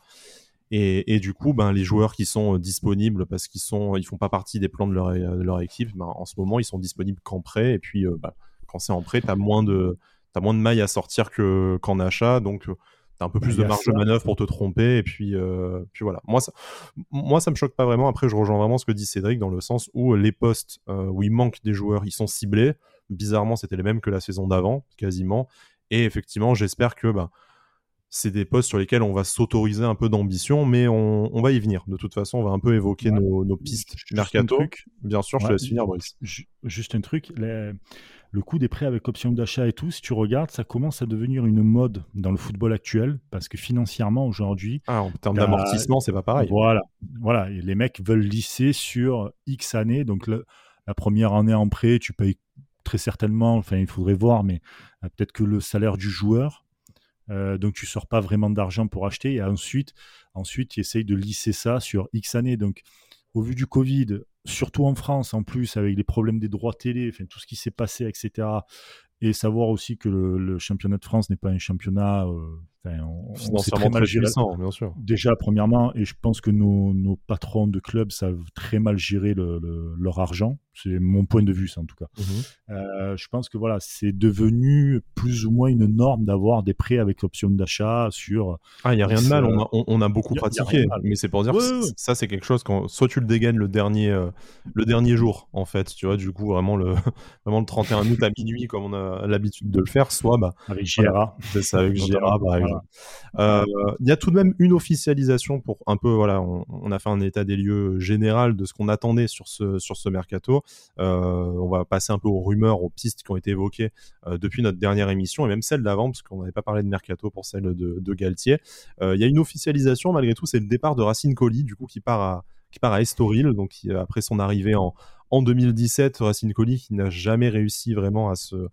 Et, du coup, ben, les joueurs qui sont euh, disponibles parce qu'ils sont, ils font pas partie des plans de leur, leur équipe, ben, en ce moment, ils sont disponibles qu'en prêt. Et puis, euh, ben, quand c'est en prêt, tu as moins de, as moins de mailles à sortir qu'en achat. Donc, T'as un peu plus de marge de manœuvre pour te tromper et puis, euh, puis voilà. Moi ça, moi, ça me choque pas vraiment. Après, je rejoins vraiment ce que dit Cédric dans le sens où les postes euh, où il manque des joueurs, ils sont ciblés. Bizarrement, c'était les mêmes que la saison d'avant, quasiment. Et effectivement, j'espère que bah, c'est des postes sur lesquels on va s'autoriser un peu d'ambition, mais on, on, va y venir. De toute façon, on va un peu évoquer nos, nos, pistes mercato. Bien sûr, je te laisse finir, Brice. Juste un truc. Les le coût des prêts avec option d'achat et tout, si tu regardes, ça commence à devenir une mode dans le football actuel parce que financièrement aujourd'hui. Ah, en termes d'amortissement, c'est pas pareil. Voilà, voilà. les mecs veulent lisser sur X années. Donc la première année en prêt, tu payes très certainement, enfin il faudrait voir, mais euh, peut-être que le salaire du joueur. Euh, donc tu sors pas vraiment d'argent pour acheter et ensuite, ensuite tu essayes de lisser ça sur X années. Donc au vu du Covid, surtout en France en plus, avec les problèmes des droits télé, tout ce qui s'est passé, etc. Et savoir aussi que le, championnat de France n'est pas un championnat, euh, Enfin, on, très mal gérer. bien sûr. Déjà, premièrement, et je pense que nos, nos, patrons de clubs savent très mal gérer le, leur argent. C'est mon point de vue, ça, en tout cas. Mhm. Euh, je pense que voilà, c'est devenu plus ou moins une norme d'avoir des prêts avec option d'achat sur. Ah, il n'y a rien de mal. On a, on, a beaucoup pratiqué, mais c'est pour dire que ça, c'est quelque chose quand soit tu le dégaines le dernier, euh, le dernier jour, en fait, tu vois, du coup, vraiment le, vraiment le 31 août à minuit, comme on a l'habitude de le faire, soit bah, avec. C'est ça, avec JRA, par Euh, il y a tout de même une officialisation pour un peu, voilà, on, a fait un état des lieux général de ce qu'on attendait sur ce, sur ce mercato. Euh, on va passer un peu aux rumeurs, aux pistes qui ont été évoquées euh, depuis notre dernière émission et même celle d'avant, parce qu'on n'avait pas parlé de mercato pour celle de, Galtier. Il y a une officialisation malgré tout, c'est le départ de Racine Colli, du coup, qui part à qui part à Estoril, donc après son arrivée en, en 2017, Racine Colli qui n'a jamais réussi vraiment à se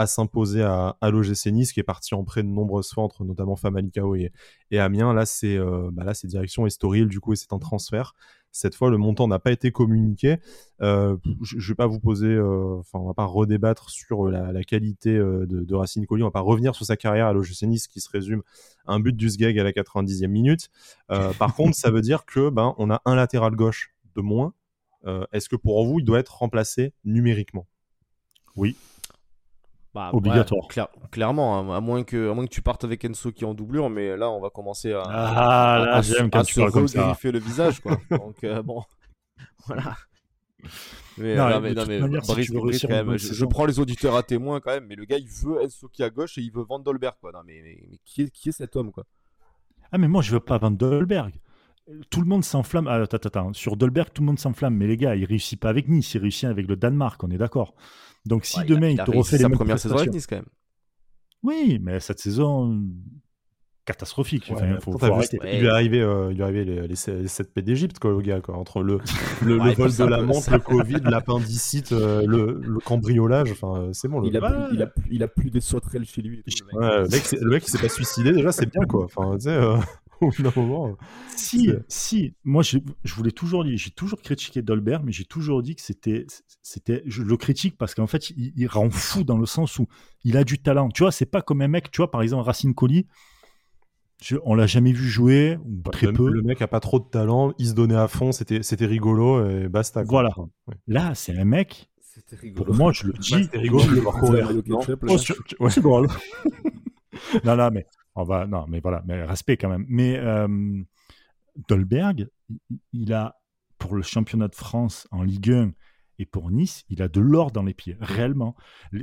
à s'imposer à, à l'OGC Nice, qui est parti en prêt de nombreuses fois entre notamment Famalicao et, et Amiens. Là, c'est bah là, c'est direction Estoril, du coup, et c'est un transfert. Cette fois, le montant n'a pas été communiqué. Euh, je ne vais pas vous poser, euh, enfin, on va pas redébattre sur la, qualité euh, de, Racine Colli. On va pas revenir sur sa carrière à l'OGC Nice qui se résume à un but du Sgeg à la 90e minute. par contre, ça veut dire que ben, on a un latéral gauche de moins. Est-ce que pour vous, il doit être remplacé numériquement? Oui. Bah, Obligatoire. clairement, hein, à, moins que, à moins que tu partes avec Enso qui est en doublure, mais là, on va commencer à, ah, là, à, j'aime quand tu comme ça. le visage. Quoi. Donc, euh, bon, voilà. Mais, non, mais, non, mais quand même, je, prends les auditeurs à témoin quand même, mais le gars, il veut Enso qui à gauche et il veut Van Dolberg. Quoi. Non, mais, mais, qui, est, qui est cet homme quoi? Ah, mais moi, je veux pas Van Dolberg tout le monde s'enflamme. Ah, attends, attends, sur Dolberg, tout le monde s'enflamme. Mais les gars, il réussit pas avec Nice, il réussit avec le Danemark, on est d'accord. Donc si demain il, te refait les sa première saison avec Nice quand même. Oui, mais cette saison catastrophique. il, lui est arrivé, euh, il lui est arrivé les, les, 7 P d'Égypte, quoi, le gars, quoi, entre le, le, vol de la montre, le Covid, l'appendicite, euh, le, le, cambriolage. Enfin, euh, c'est bon. Le... Il, a plus, il, a, il a plus des sauterelles chez lui. le, mec. le mec, il s'est pas suicidé, déjà, c'est bien, quoi. Enfin, tu sais. Si, si, moi je, voulais toujours dire, j'ai toujours critiqué Dolbert, mais j'ai toujours dit que c'était, c'était, je le critique parce qu'en fait il, rend fou dans le sens où il a du talent. Tu vois, c'est pas comme un mec, tu vois, par exemple Racine Colli, on l'a jamais vu jouer, ou très le, peu. Le mec a pas trop de talent, il se donnait à fond, c'était, c'était rigolo et basta. Voilà. Là, c'est un mec. Rigolo. Pour moi, je le dis. C'était rigolo de le voir courir. non, non, mais on va, non, mais voilà, mais respect quand même. Mais euh, Dolberg, il a, pour le championnat de France en Ligue 1 et pour Nice, il a de l'or dans les pieds, réellement.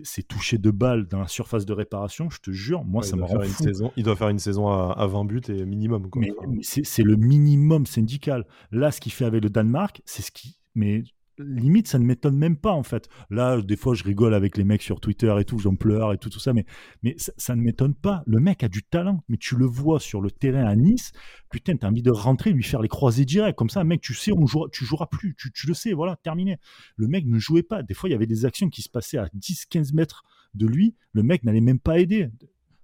C'est touché de balles dans la surface de réparation, je te jure, moi ça me rend fou. Saison, il doit faire une saison à, 20 buts et minimum. Mais, c'est le minimum syndical. Là, ce qu'il fait avec le Danemark, c'est ce qui. Mais limite, ça ne m'étonne même pas en fait. Là, des fois, je rigole avec les mecs sur Twitter et tout, j'en pleure et tout, tout ça, mais, mais ça, ne m'étonne pas. Le mec a du talent, mais tu le vois sur le terrain à Nice, putain, t'as envie de rentrer, lui faire les croisés directs. Comme ça, mec, tu sais, on jouera, tu joueras plus, tu, tu, le sais, voilà, terminé. Le mec ne jouait pas. Des fois, il y avait des actions qui se passaient à 10-15 mètres de lui, le mec n'allait même pas aider.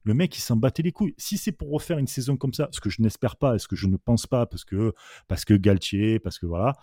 Le mec, il s'en battait les couilles. Si c'est pour refaire une saison comme ça, ce que je n'espère pas, ce que je ne pense pas, parce que, parce que Galtier, parce que voilà,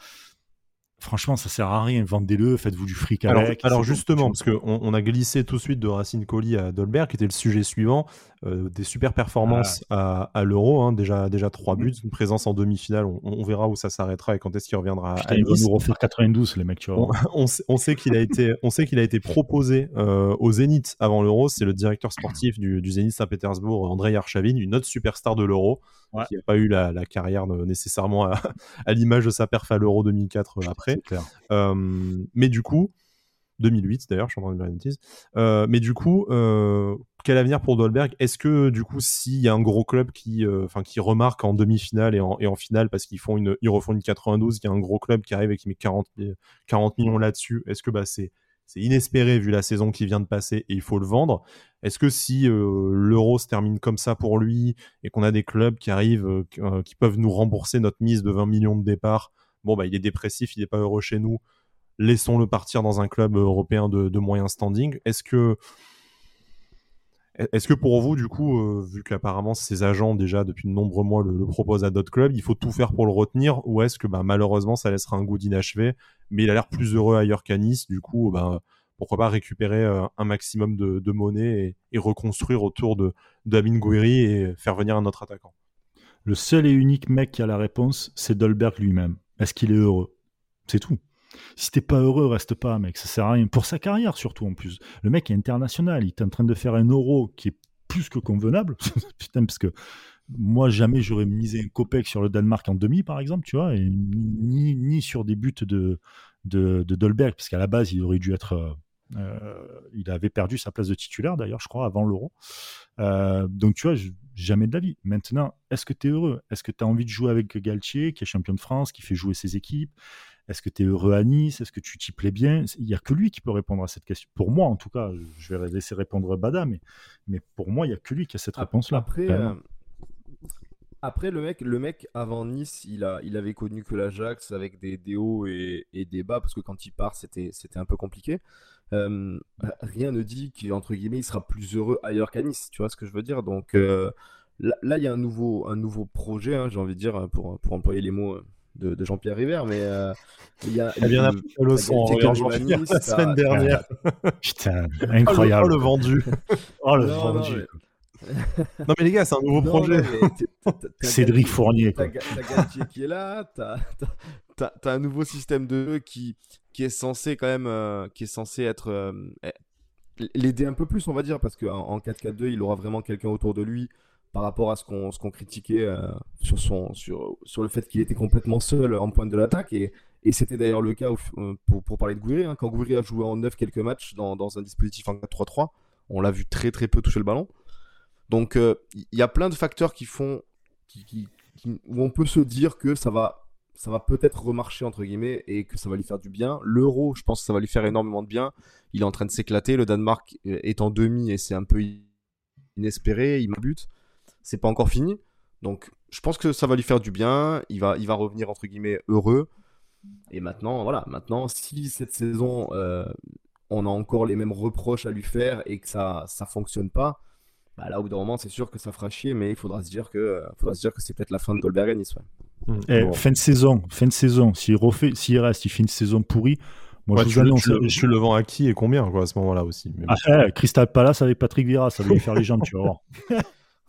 franchement, ça sert à rien. Vendez-le, faites-vous du fric avec. Alors, justement, parce qu'on on a glissé tout de suite de Racine Colli à Dolberg, qui était le sujet suivant, des super performances ah. à, l'Euro, hein. déjà déjà trois mm. buts, une présence en demi-finale. On, verra où ça s'arrêtera et quand est-ce qu'il reviendra. Putain, il va nous refaire 92, les mecs. Tu vois. On, on, sait qu'il a été, on sait qu'il a été proposé euh, au Zénith avant l'Euro. C'est le directeur sportif du, du Zénith Saint-Pétersbourg, André Yarchavin, une autre superstar de l'Euro, qui n'a pas eu la, carrière nécessairement à, à l'image de sa perf à l'Euro 2004 euh, après. Euh, mais du coup, 2008 d'ailleurs, je suis en train de dire une mais du coup, euh, quel avenir pour Dolberg? Est-ce que du coup, s'il y a un gros club qui, euh, qui remarque en demi-finale et en, et en finale parce qu'ils font une, refont une 92, il y a un gros club qui arrive et qui met 40, 40 millions là-dessus, est-ce que bah c'est c'est inespéré vu la saison qui vient de passer et il faut le vendre? Est-ce que si l'euro se termine comme ça pour lui et qu'on a des clubs qui arrivent, qui peuvent nous rembourser notre mise de 20 millions de départ, bon, bah, il est dépressif, il n'est pas heureux chez nous, laissons-le partir dans un club européen de, de moyen standing. Est-ce que, est-ce que pour vous, du coup, euh, vu qu'apparemment ces agents déjà depuis de nombreux mois le, proposent à d'autres clubs, il faut tout faire pour le retenir ou est-ce que bah, malheureusement ça laissera un goût d'inachevé, mais il a l'air plus heureux ailleurs qu'à Nice, du coup, bah, pourquoi pas récupérer un maximum de, monnaie et, reconstruire autour de, d'Amin Gouiri et faire venir un autre attaquant? Le seul et unique mec qui a la réponse, c'est Dolberg lui-même. Est-ce qu'il est heureux? C'est tout. Si t'es pas heureux, reste pas, mec. Ça sert à rien. Pour sa carrière, surtout, en plus. Le mec est international. Il est en train de faire un euro qui est plus que convenable. Putain, parce que moi, jamais j'aurais misé un copec sur le Danemark en demi, par exemple, tu vois, ni sur des buts de, de, Dolberg, parce qu'à la base, il aurait dû être. Euh, euh, il avait perdu sa place de titulaire, d'ailleurs, je crois, avant l'euro. Euh, donc, tu vois, jamais de la vie. Maintenant, est-ce que tu es heureux? Est-ce que tu as envie de jouer avec Galtier, qui est champion de France, qui fait jouer ses équipes? Est-ce que tu es heureux à Nice? Est-ce que tu t'y plais bien? Il n'y a que lui qui peut répondre à cette question. Pour moi, en tout cas, je vais laisser répondre Bada, mais, mais pour moi, il n'y a que lui qui a cette réponse-là. Après, euh, après le, mec, le mec, avant Nice, il, a, il avait connu que l'Ajax avec des, des hauts et, des bas, parce que quand il part, c'était un peu compliqué. Euh, rien ne dit qu'entre guillemets, il sera plus heureux ailleurs qu'à Nice, tu vois ce que je veux dire? Donc euh, là, il y a un nouveau, un nouveau projet, hein, j'ai envie de dire, pour, pour employer les mots de, Jean-Pierre River, mais euh, il y a. Il bien appris la leçon Jean-Pierre la semaine dernière. Putain, incroyable. Oh, le vendu. Oh le vendu. Non mais... les gars, c'est un nouveau projet. Cédric Fournier. T'as Galtier qui est là, t'as as, un nouveau système de jeu qui, qui est censé quand même, euh, qui est censé être euh, l'aider un peu plus, on va dire, parce qu'en en 4-4-2, il aura vraiment quelqu'un autour de lui par rapport à ce qu'on qu'on critiquait euh, sur, son, sur, sur le fait qu'il était complètement seul en pointe de l'attaque. Et, et c'était d'ailleurs le cas euh, pour, pour, parler de Gouiri. Hein, quand Gouiri a joué en 9 quelques matchs dans, dans un dispositif en 4-3-3, on l'a vu très très peu toucher le ballon. Donc il euh, y a plein de facteurs qui font qui, où on peut se dire que ça va ça va peut-être remarcher entre guillemets et que ça va lui faire du bien. L'euro, je pense que ça va lui faire énormément de bien. Il est en train de s'éclater. Le Danemark est en demi et c'est un peu inespéré. Il m'a but c'est pas encore fini. Donc, je pense que ça va lui faire du bien. Il va, il va revenir entre guillemets heureux. Et maintenant, voilà, maintenant, si cette saison, euh, on a encore les mêmes reproches à lui faire et que ça, ça fonctionne pas, bah là, au bout d'un moment, c'est sûr que ça fera chier, mais il faudra se dire que, faudra se dire que c'est peut-être la fin de Goldberg Nice. Mmh. Eh, fin de saison, fin de saison. S'il refait, s'il reste, il fait une saison pourrie. Moi, je, annonce, je, suis le vent à qui et combien quoi, à ce moment-là aussi? Ah, eh, Crystal Palace avec Patrick Vieira, ça va lui faire les jambes, tu vas voir.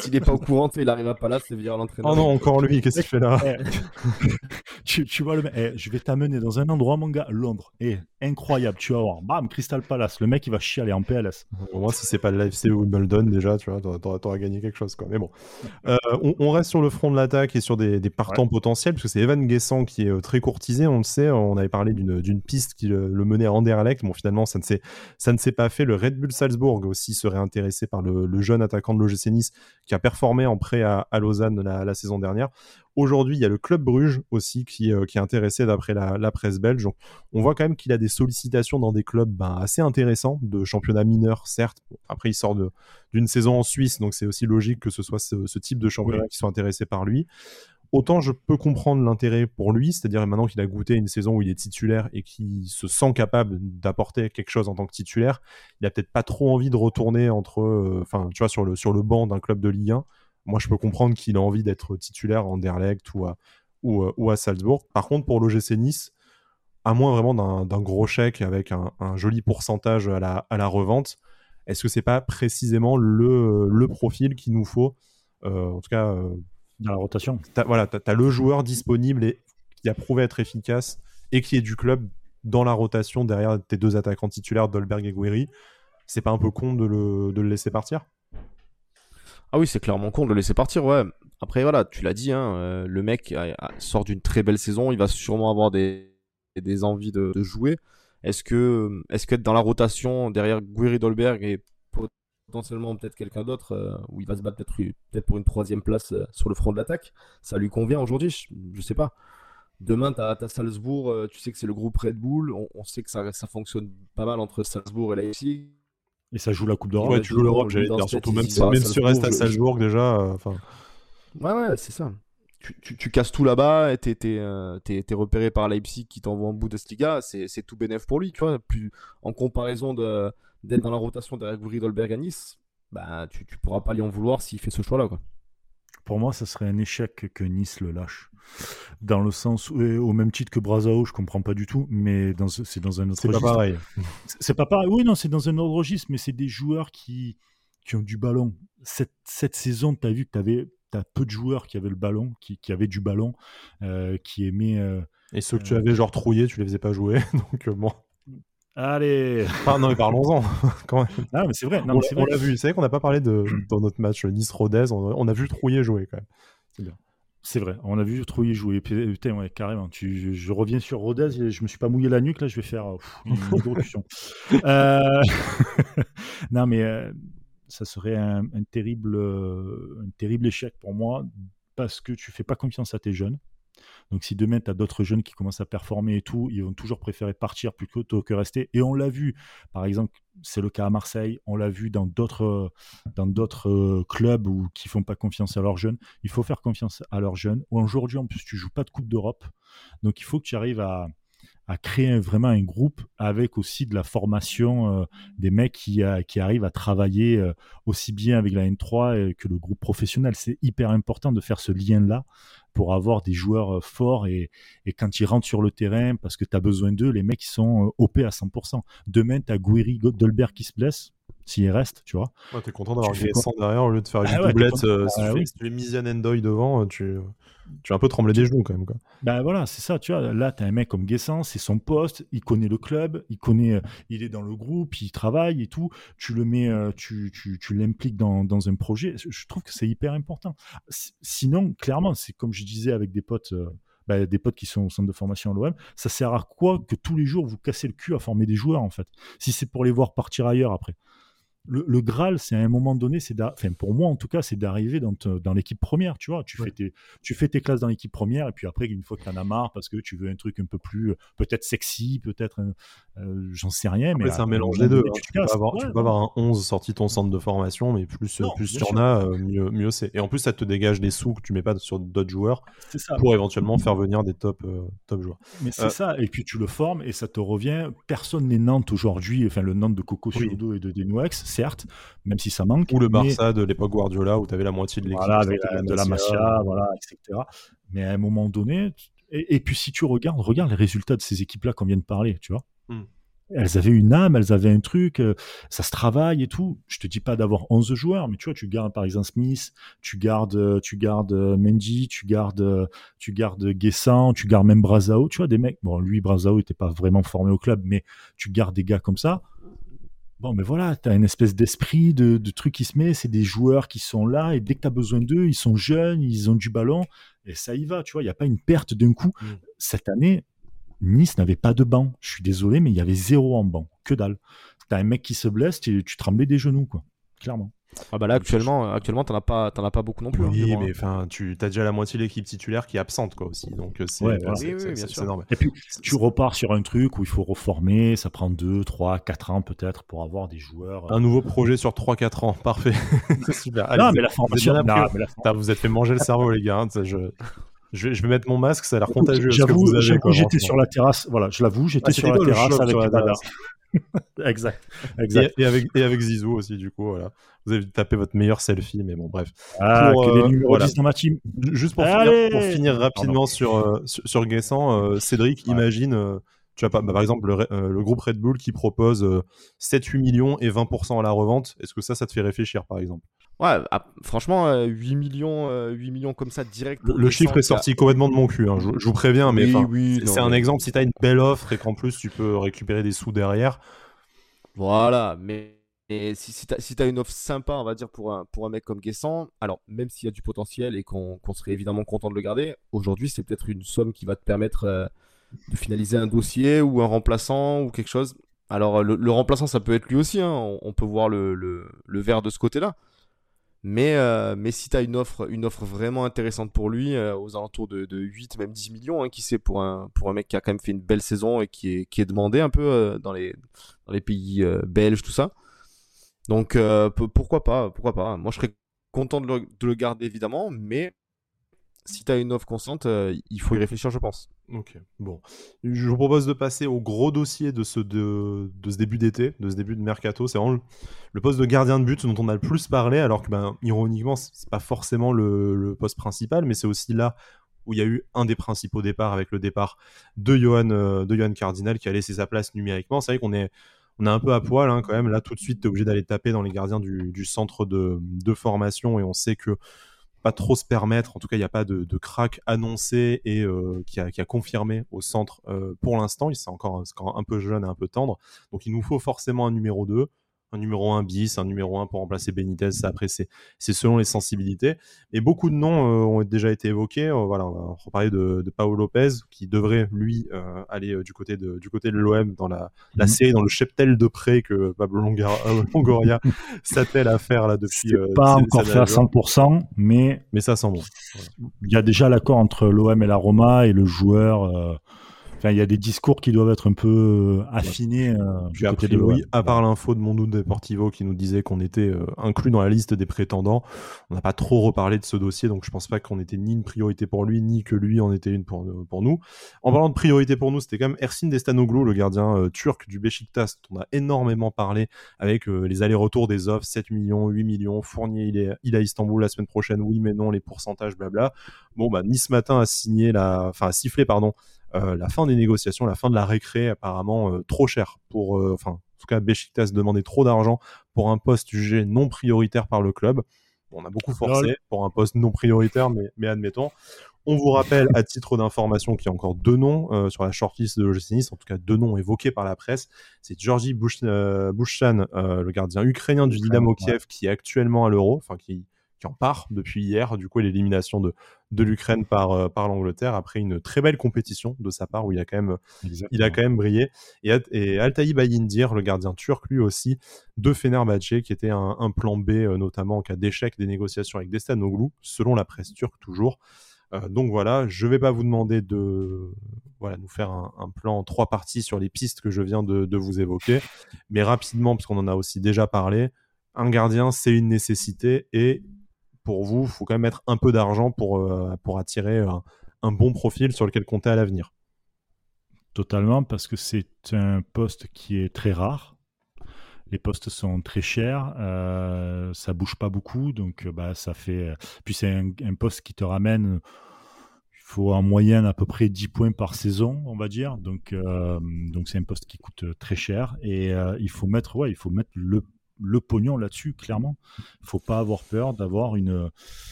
S'il n'est pas au courant, il arrive à Palace, c'est virer l'entraîneur. Oh non, encore lui, qu'est-ce qu'il fait là eh, tu, tu, vois le mec, eh, je vais t'amener dans un endroit, mon gars, Londres. Et eh, incroyable, tu vas voir. Bam, Crystal Palace. Le mec, il va chialer en PLS. Au moins, si c'est pas le ou Wimbledon, déjà, tu vois, t'auras gagné quelque chose. Quoi. Mais bon, euh, on, reste sur le front de l'attaque et sur des, partants potentiels, parce que c'est Evan Guessant qui est euh, très courtisé, on le sait. On avait parlé d'une piste qui le, menait à Anderlecht. Bon, finalement, ça ne s'est pas fait. Le Red Bull Salzbourg aussi serait intéressé par le, le jeune attaquant de l'OGC Nice qui a performé en prêt à, Lausanne la, saison dernière. Aujourd'hui, il y a le Club Bruges aussi qui, euh, qui est intéressé d'après la, presse belge. Donc, on voit quand même qu'il a des sollicitations dans des clubs ben, assez intéressants, de championnat mineur, certes. après, il sort d'une saison en Suisse, donc c'est aussi logique que ce soit ce, type de championnat qui soit intéressé par lui autant je peux comprendre l'intérêt pour lui, c'est-à-dire maintenant qu'il a goûté une saison où il est titulaire et qu'il se sent capable d'apporter quelque chose en tant que titulaire, il a peut-être pas trop envie de retourner entre, euh, enfin, tu vois, sur le, sur le banc d'un club de Ligue 1. Moi, je peux comprendre qu'il a envie d'être titulaire en Derlecht ou à, euh, ou à Salzbourg. Par contre, pour l'OGC Nice, à moins vraiment d'un gros chèque avec un, joli pourcentage à la, à la revente, est-ce que c'est pas précisément le, le profil qu'il nous faut, euh, en tout cas dans la rotation. voilà, tu as, le joueur disponible et qui a prouvé être efficace et qui est du club dans la rotation derrière tes deux attaquants titulaires, Dolberg et Guiri. C'est pas un peu con de le, de le laisser partir? Ah oui, c'est clairement con de le laisser partir, ouais. Après, voilà, tu l'as dit, hein, euh, le mec sort d'une très belle saison, il va sûrement avoir des, des envies de, jouer. Est-ce que, est-ce qu'être dans la rotation derrière Guiri Dolberg et potentiellement peut-être quelqu'un d'autre euh, où il va se battre peut-être peut pour une troisième place euh, sur le front de l'attaque. Ça lui convient aujourd'hui, je, sais pas. Demain, tu as, Salzbourg, euh, tu sais que c'est le groupe Red Bull, on, sait que ça, ça, fonctionne pas mal entre Salzbourg et Leipzig. Et ça joue la Coupe d'Europe. Ouais, tu joues l'Europe, j'allais dire, surtout même, si, même si tu restes à Salzbourg déjà. enfin ouais, ouais, c'est ça. Tu, tu, tu, casses tout là-bas, t'es es, repéré par Leipzig qui t'envoie en Bundesliga, c'est tout bénéf pour lui, tu vois. Plus, en comparaison de, d'être dans la rotation derrière Dolberg à Nice, bah, tu, tu pourras pas lui en vouloir s'il fait ce choix-là. Quoi. Pour moi, ça serait un échec que Nice le lâche. dans le sens au même titre que Brazao, je comprends pas du tout, mais c'est dans un autre registre. C'est pas pareil. C'est pas pareil. Oui, non, c'est dans un autre registre, mais c'est des joueurs qui qui ont du ballon. Cette, cette saison, tu as vu que tu avais as peu de joueurs qui avaient le ballon, qui, qui avaient du ballon, euh, qui aimaient. Euh, et ceux que tu avais genre trouillés, tu les faisais pas jouer. Donc bon. Allez Non, mais parlons-en. Ah, mais c'est vrai. Non, on, l'a vu. C'est vrai qu'on n'a pas parlé de, dans notre match Nice-Rodez. On, a vu Trouillet jouer quand même. C'est bien. C'est vrai, on a vu Trouillet jouer. Putain, ouais, carrément. Tu, je, reviens sur Rodez, je me suis pas mouillé la nuque, là, je vais faire une introduction. euh... non, mais euh, ça serait un, terrible, un terrible échec pour moi parce que tu fais pas confiance à tes jeunes. Donc si demain tu as d'autres jeunes qui commencent à performer et tout, ils vont toujours préférer partir plutôt que rester. Et on l'a vu, par exemple, c'est le cas à Marseille, on l'a vu dans d'autres dans d'autres euh, clubs où, qui font pas confiance à leurs jeunes. Il faut faire confiance à leurs jeunes. Aujourd'hui, en plus, tu joues pas de Coupe d'Europe. Donc il faut que tu arrives à, à créer vraiment un groupe avec aussi de la formation euh, des mecs qui, qui arrivent à travailler euh, aussi bien avec la N3 que le groupe professionnel. C'est hyper important de faire ce lien-là pour avoir des joueurs euh, forts et, quand ils rentrent sur le terrain, parce que tu as besoin d'eux, les mecs sont OP à 100%. Demain, tu as Guiri Dolberg qui se blesse, s'il reste, tu vois. Ouais, t'es content d'avoir Guessant derrière au lieu de faire une ah doublette. si, tu fais, si, tu Endoy devant, tu, tu as un peu tremblé des genoux quand même. Quoi. Ben voilà, c'est ça, tu vois. Là, tu as un mec comme Guessant, c'est son poste, il connaît le club, il connaît, euh, il est dans le groupe, il travaille et tout. Tu le mets, euh, tu, tu, tu l'impliques dans, dans, un projet. Je trouve que c'est hyper important. Sinon, clairement, c'est comme je disais avec des potes. Euh, ben, des potes qui sont au centre de formation à l'OM, ça sert à quoi que tous les jours vous cassez le cul à former des joueurs en fait? Si c'est pour les voir partir ailleurs après le, Graal, c'est à un moment donné, c'est enfin, pour moi en tout cas, c'est d'arriver dans, dans l'équipe première, tu vois. Tu, fais tes, tu fais tes classes dans l'équipe première, et puis après, une fois que tu en as marre, parce que tu veux un truc un peu plus, peut-être sexy, peut-être, euh, j'en sais rien. mais c'est un mélange des deux. Hein. Tu, peux avoir, tu, peux avoir, un 11 sorti ton centre de formation, mais plus, plus tu en as, euh, mieux, mieux c'est. Et en plus, ça te dégage des sous que tu mets pas sur d'autres joueurs ça. pour éventuellement faire venir des top, euh, top joueurs. Mais c'est ça, et puis tu le formes, et ça te revient. Personne n'est Nantes aujourd'hui, enfin, le Nantes de Coco oui. et de Denouex certes, même si ça manque. Ou le Barça de l'époque Guardiola où tu avais la moitié de l'équipe. Voilà, de la Masia, voilà, etc. Mais à un moment donné, et, puis si tu regardes, regarde les résultats de ces équipes-là qu'on vient de parler, tu vois. Hmm. Elles avaient une âme, elles avaient un truc, euh, ça se travaille et tout. Je te dis pas d'avoir 11 joueurs, mais tu vois, tu gardes par exemple Smith, tu gardes, euh, tu gardes euh, Mendy, tu gardes, tu gardes Guessant, tu gardes même Brazao, tu vois, des mecs. Bon, lui, Brazao était pas vraiment formé au club, mais tu gardes des gars comme ça Bon, mais voilà, tu as une espèce d'esprit, de, truc qui se met, c'est des joueurs qui sont là, et dès que tu as besoin d'eux, ils sont jeunes, ils ont du ballon, et ça y va, tu vois, il n'y a pas une perte d'un coup. Mm. Cette année, Nice n'avait pas de banc. Je suis désolé, mais il y avait zéro en banc, que dalle. Tu as un mec qui se blesse, tu, tu tremblais des genoux, quoi, clairement. Ah bah là actuellement, actuellement t'en as pas, t'en as pas beaucoup non plus. Hein, oui, mais enfin, tu as déjà la moitié de l'équipe titulaire qui est absente quoi aussi, donc euh, c'est ouais, normal. Et puis tu repars sur un truc où il faut reformer, ça prend 2, 3, 4 ans peut-être pour avoir des joueurs. Un nouveau projet sur 3-4 ans, parfait. c'est super. non, mais la formation, vous, vous êtes fait manger le cerveau les gars. Hein, je... Je vais, je vais, mettre mon masque, ça a l'air contagieux. J'avoue, j'étais sur la terrasse. Voilà, je l'avoue, j'étais ah, sur la terrasse avec exact. exact. Et, avec, et avec Zizou aussi, du coup, voilà. Vous avez tapé votre meilleur selfie, mais bon, bref. Ah, pour, que des euh, numéros dans ma team. Juste pour, finir, pour finir, rapidement sur, euh, sur, sur Guessant, euh, Cédric, imagine, tu as pas, bah, par exemple, le, le, groupe Red Bull qui propose 7-8 millions et 20% à la revente. Est-ce que ça, ça te fait réfléchir, par exemple? Ouais, ah, franchement, 8 millions, 8 millions comme ça direct. Le, chiffre est sorti complètement de mon cul, hein, je, vous préviens, mais c'est un exemple. Si tu as une belle offre et qu'en plus tu peux récupérer des sous derrière. Voilà, mais si, si tu as, une offre sympa, on va dire, pour un, pour un mec comme Guessant, alors même s'il y a du potentiel et qu'on serait évidemment content de le garder, aujourd'hui c'est peut-être une somme qui va te permettre euh, de finaliser un dossier ou un remplaçant ou quelque chose. Alors le, remplaçant ça peut être lui aussi, hein. on, peut voir le, le, le verre de ce côté-là. Mais, euh, mais si tu as une offre, une offre vraiment intéressante pour lui, euh, aux alentours de, de, 8, même 10 millions, hein, qui sait, pour un, pour un mec qui a quand même fait une belle saison et qui est, qui est demandé un peu dans, les, dans les pays belges, tout ça, donc euh, pourquoi pas, pourquoi pas. Moi je serais content de le, garder évidemment, mais si tu as une offre constante, euh, il faut y réfléchir, je pense. Ok, bon. Je vous propose de passer au gros dossier de ce, de, ce début d'été, de ce début de mercato. C'est vraiment le, poste de gardien de but dont on a le plus parlé, alors que, ben, ironiquement, c'est pas forcément le, poste principal, mais c'est aussi là où il y a eu un des principaux départs avec le départ de Johan, de Johan Cardinal qui a laissé sa place numériquement. C'est vrai qu'on est, on est un peu à poil hein, quand même. Là, tout de suite, tu es obligé d'aller taper dans les gardiens du, centre de, formation et on sait que pas trop se permettre. En tout cas, il n'y a pas de, crack annoncé et euh, qui, a, confirmé au centre euh, pour l'instant. Il est encore, un peu jeune et un peu tendre. Donc, il nous faut forcément un numéro 2 un numéro 1 bis, un numéro 1 pour remplacer Benitez. Ça, après, c'est selon les sensibilités. Et beaucoup de noms euh, ont déjà été évoqués. Euh, voilà, on va reparler de, de Paolo Lopez, qui devrait, lui, euh, aller du côté de, du côté de l'OM dans la, la mhm. série, dans le cheptel de prêt que Pablo Longoria s'attelle à faire là depuis. pas encore fait à 100%, mais. Mais ça sent bon. Il y a déjà l'accord entre l'OM et la Roma et le joueur il y a des discours qui doivent être un peu euh, affinés. Euh, à part l'info de Mondo Deportivo qui nous disait qu'on était euh, inclus dans la liste des prétendants, on n'a pas trop reparlé de ce dossier, donc je pense pas qu'on était ni une priorité pour lui, ni que lui en était une pour, pour nous. En parlant de priorité pour nous, c'était quand même Ersin Destanoglu, le gardien turc du Beşiktaş, dont on a énormément parlé avec les allers-retours des offres, 7 millions, 8 millions, Fournier, il est, il est à Istanbul la semaine prochaine, oui mais non, les pourcentages, blabla. Bon, bah, Nice matin a signé la, enfin, a sifflé, pardon, euh, la fin des négociations, la fin de la récré, apparemment euh, trop cher pour, euh, enfin, en tout cas, Besiktas demandait trop d'argent pour un poste jugé non prioritaire par le club. on a beaucoup forcé pour un poste non prioritaire, mais, mais admettons. On vous rappelle, à titre d'information, qu'il y a encore deux noms sur la shortlist de l'OGC Nice, en tout cas deux noms évoqués par la presse. C'est Georgi Bushchan, le gardien ukrainien du Dynamo Kiev, qui est actuellement à l'Euro, enfin qui qui en part depuis hier, du coup, l'élimination de, de l'Ukraine par, euh, par l'Angleterre après une très belle compétition de sa part où il a quand même, il a quand même brillé. Et, et Altaï Bayindir, le gardien turc, lui aussi, de Fenerbahçe, qui était un, plan B, euh, notamment en cas d'échec des négociations avec Destanoglu, selon la presse turque toujours. Euh, donc voilà, je ne vais pas vous demander de voilà, nous faire un, un, plan en trois parties sur les pistes que je viens de, de vous évoquer, mais rapidement, parce qu'on en a aussi déjà parlé, un gardien, c'est une nécessité et pour vous, il faut quand même mettre un peu d'argent pour, euh, pour attirer un, bon profil sur lequel compter à l'avenir. Totalement, parce que c'est un poste qui est très rare. Les postes sont très chers, euh, ça bouge pas beaucoup, donc euh, bah, ça fait. Puis c'est un, poste qui te ramène il faut en moyenne à peu près 10 points par saison, on va dire. Donc, euh, donc c'est un poste qui coûte très cher et il faut mettre, il faut mettre le le pognon là-dessus, clairement. Il faut pas avoir peur d'avoir une,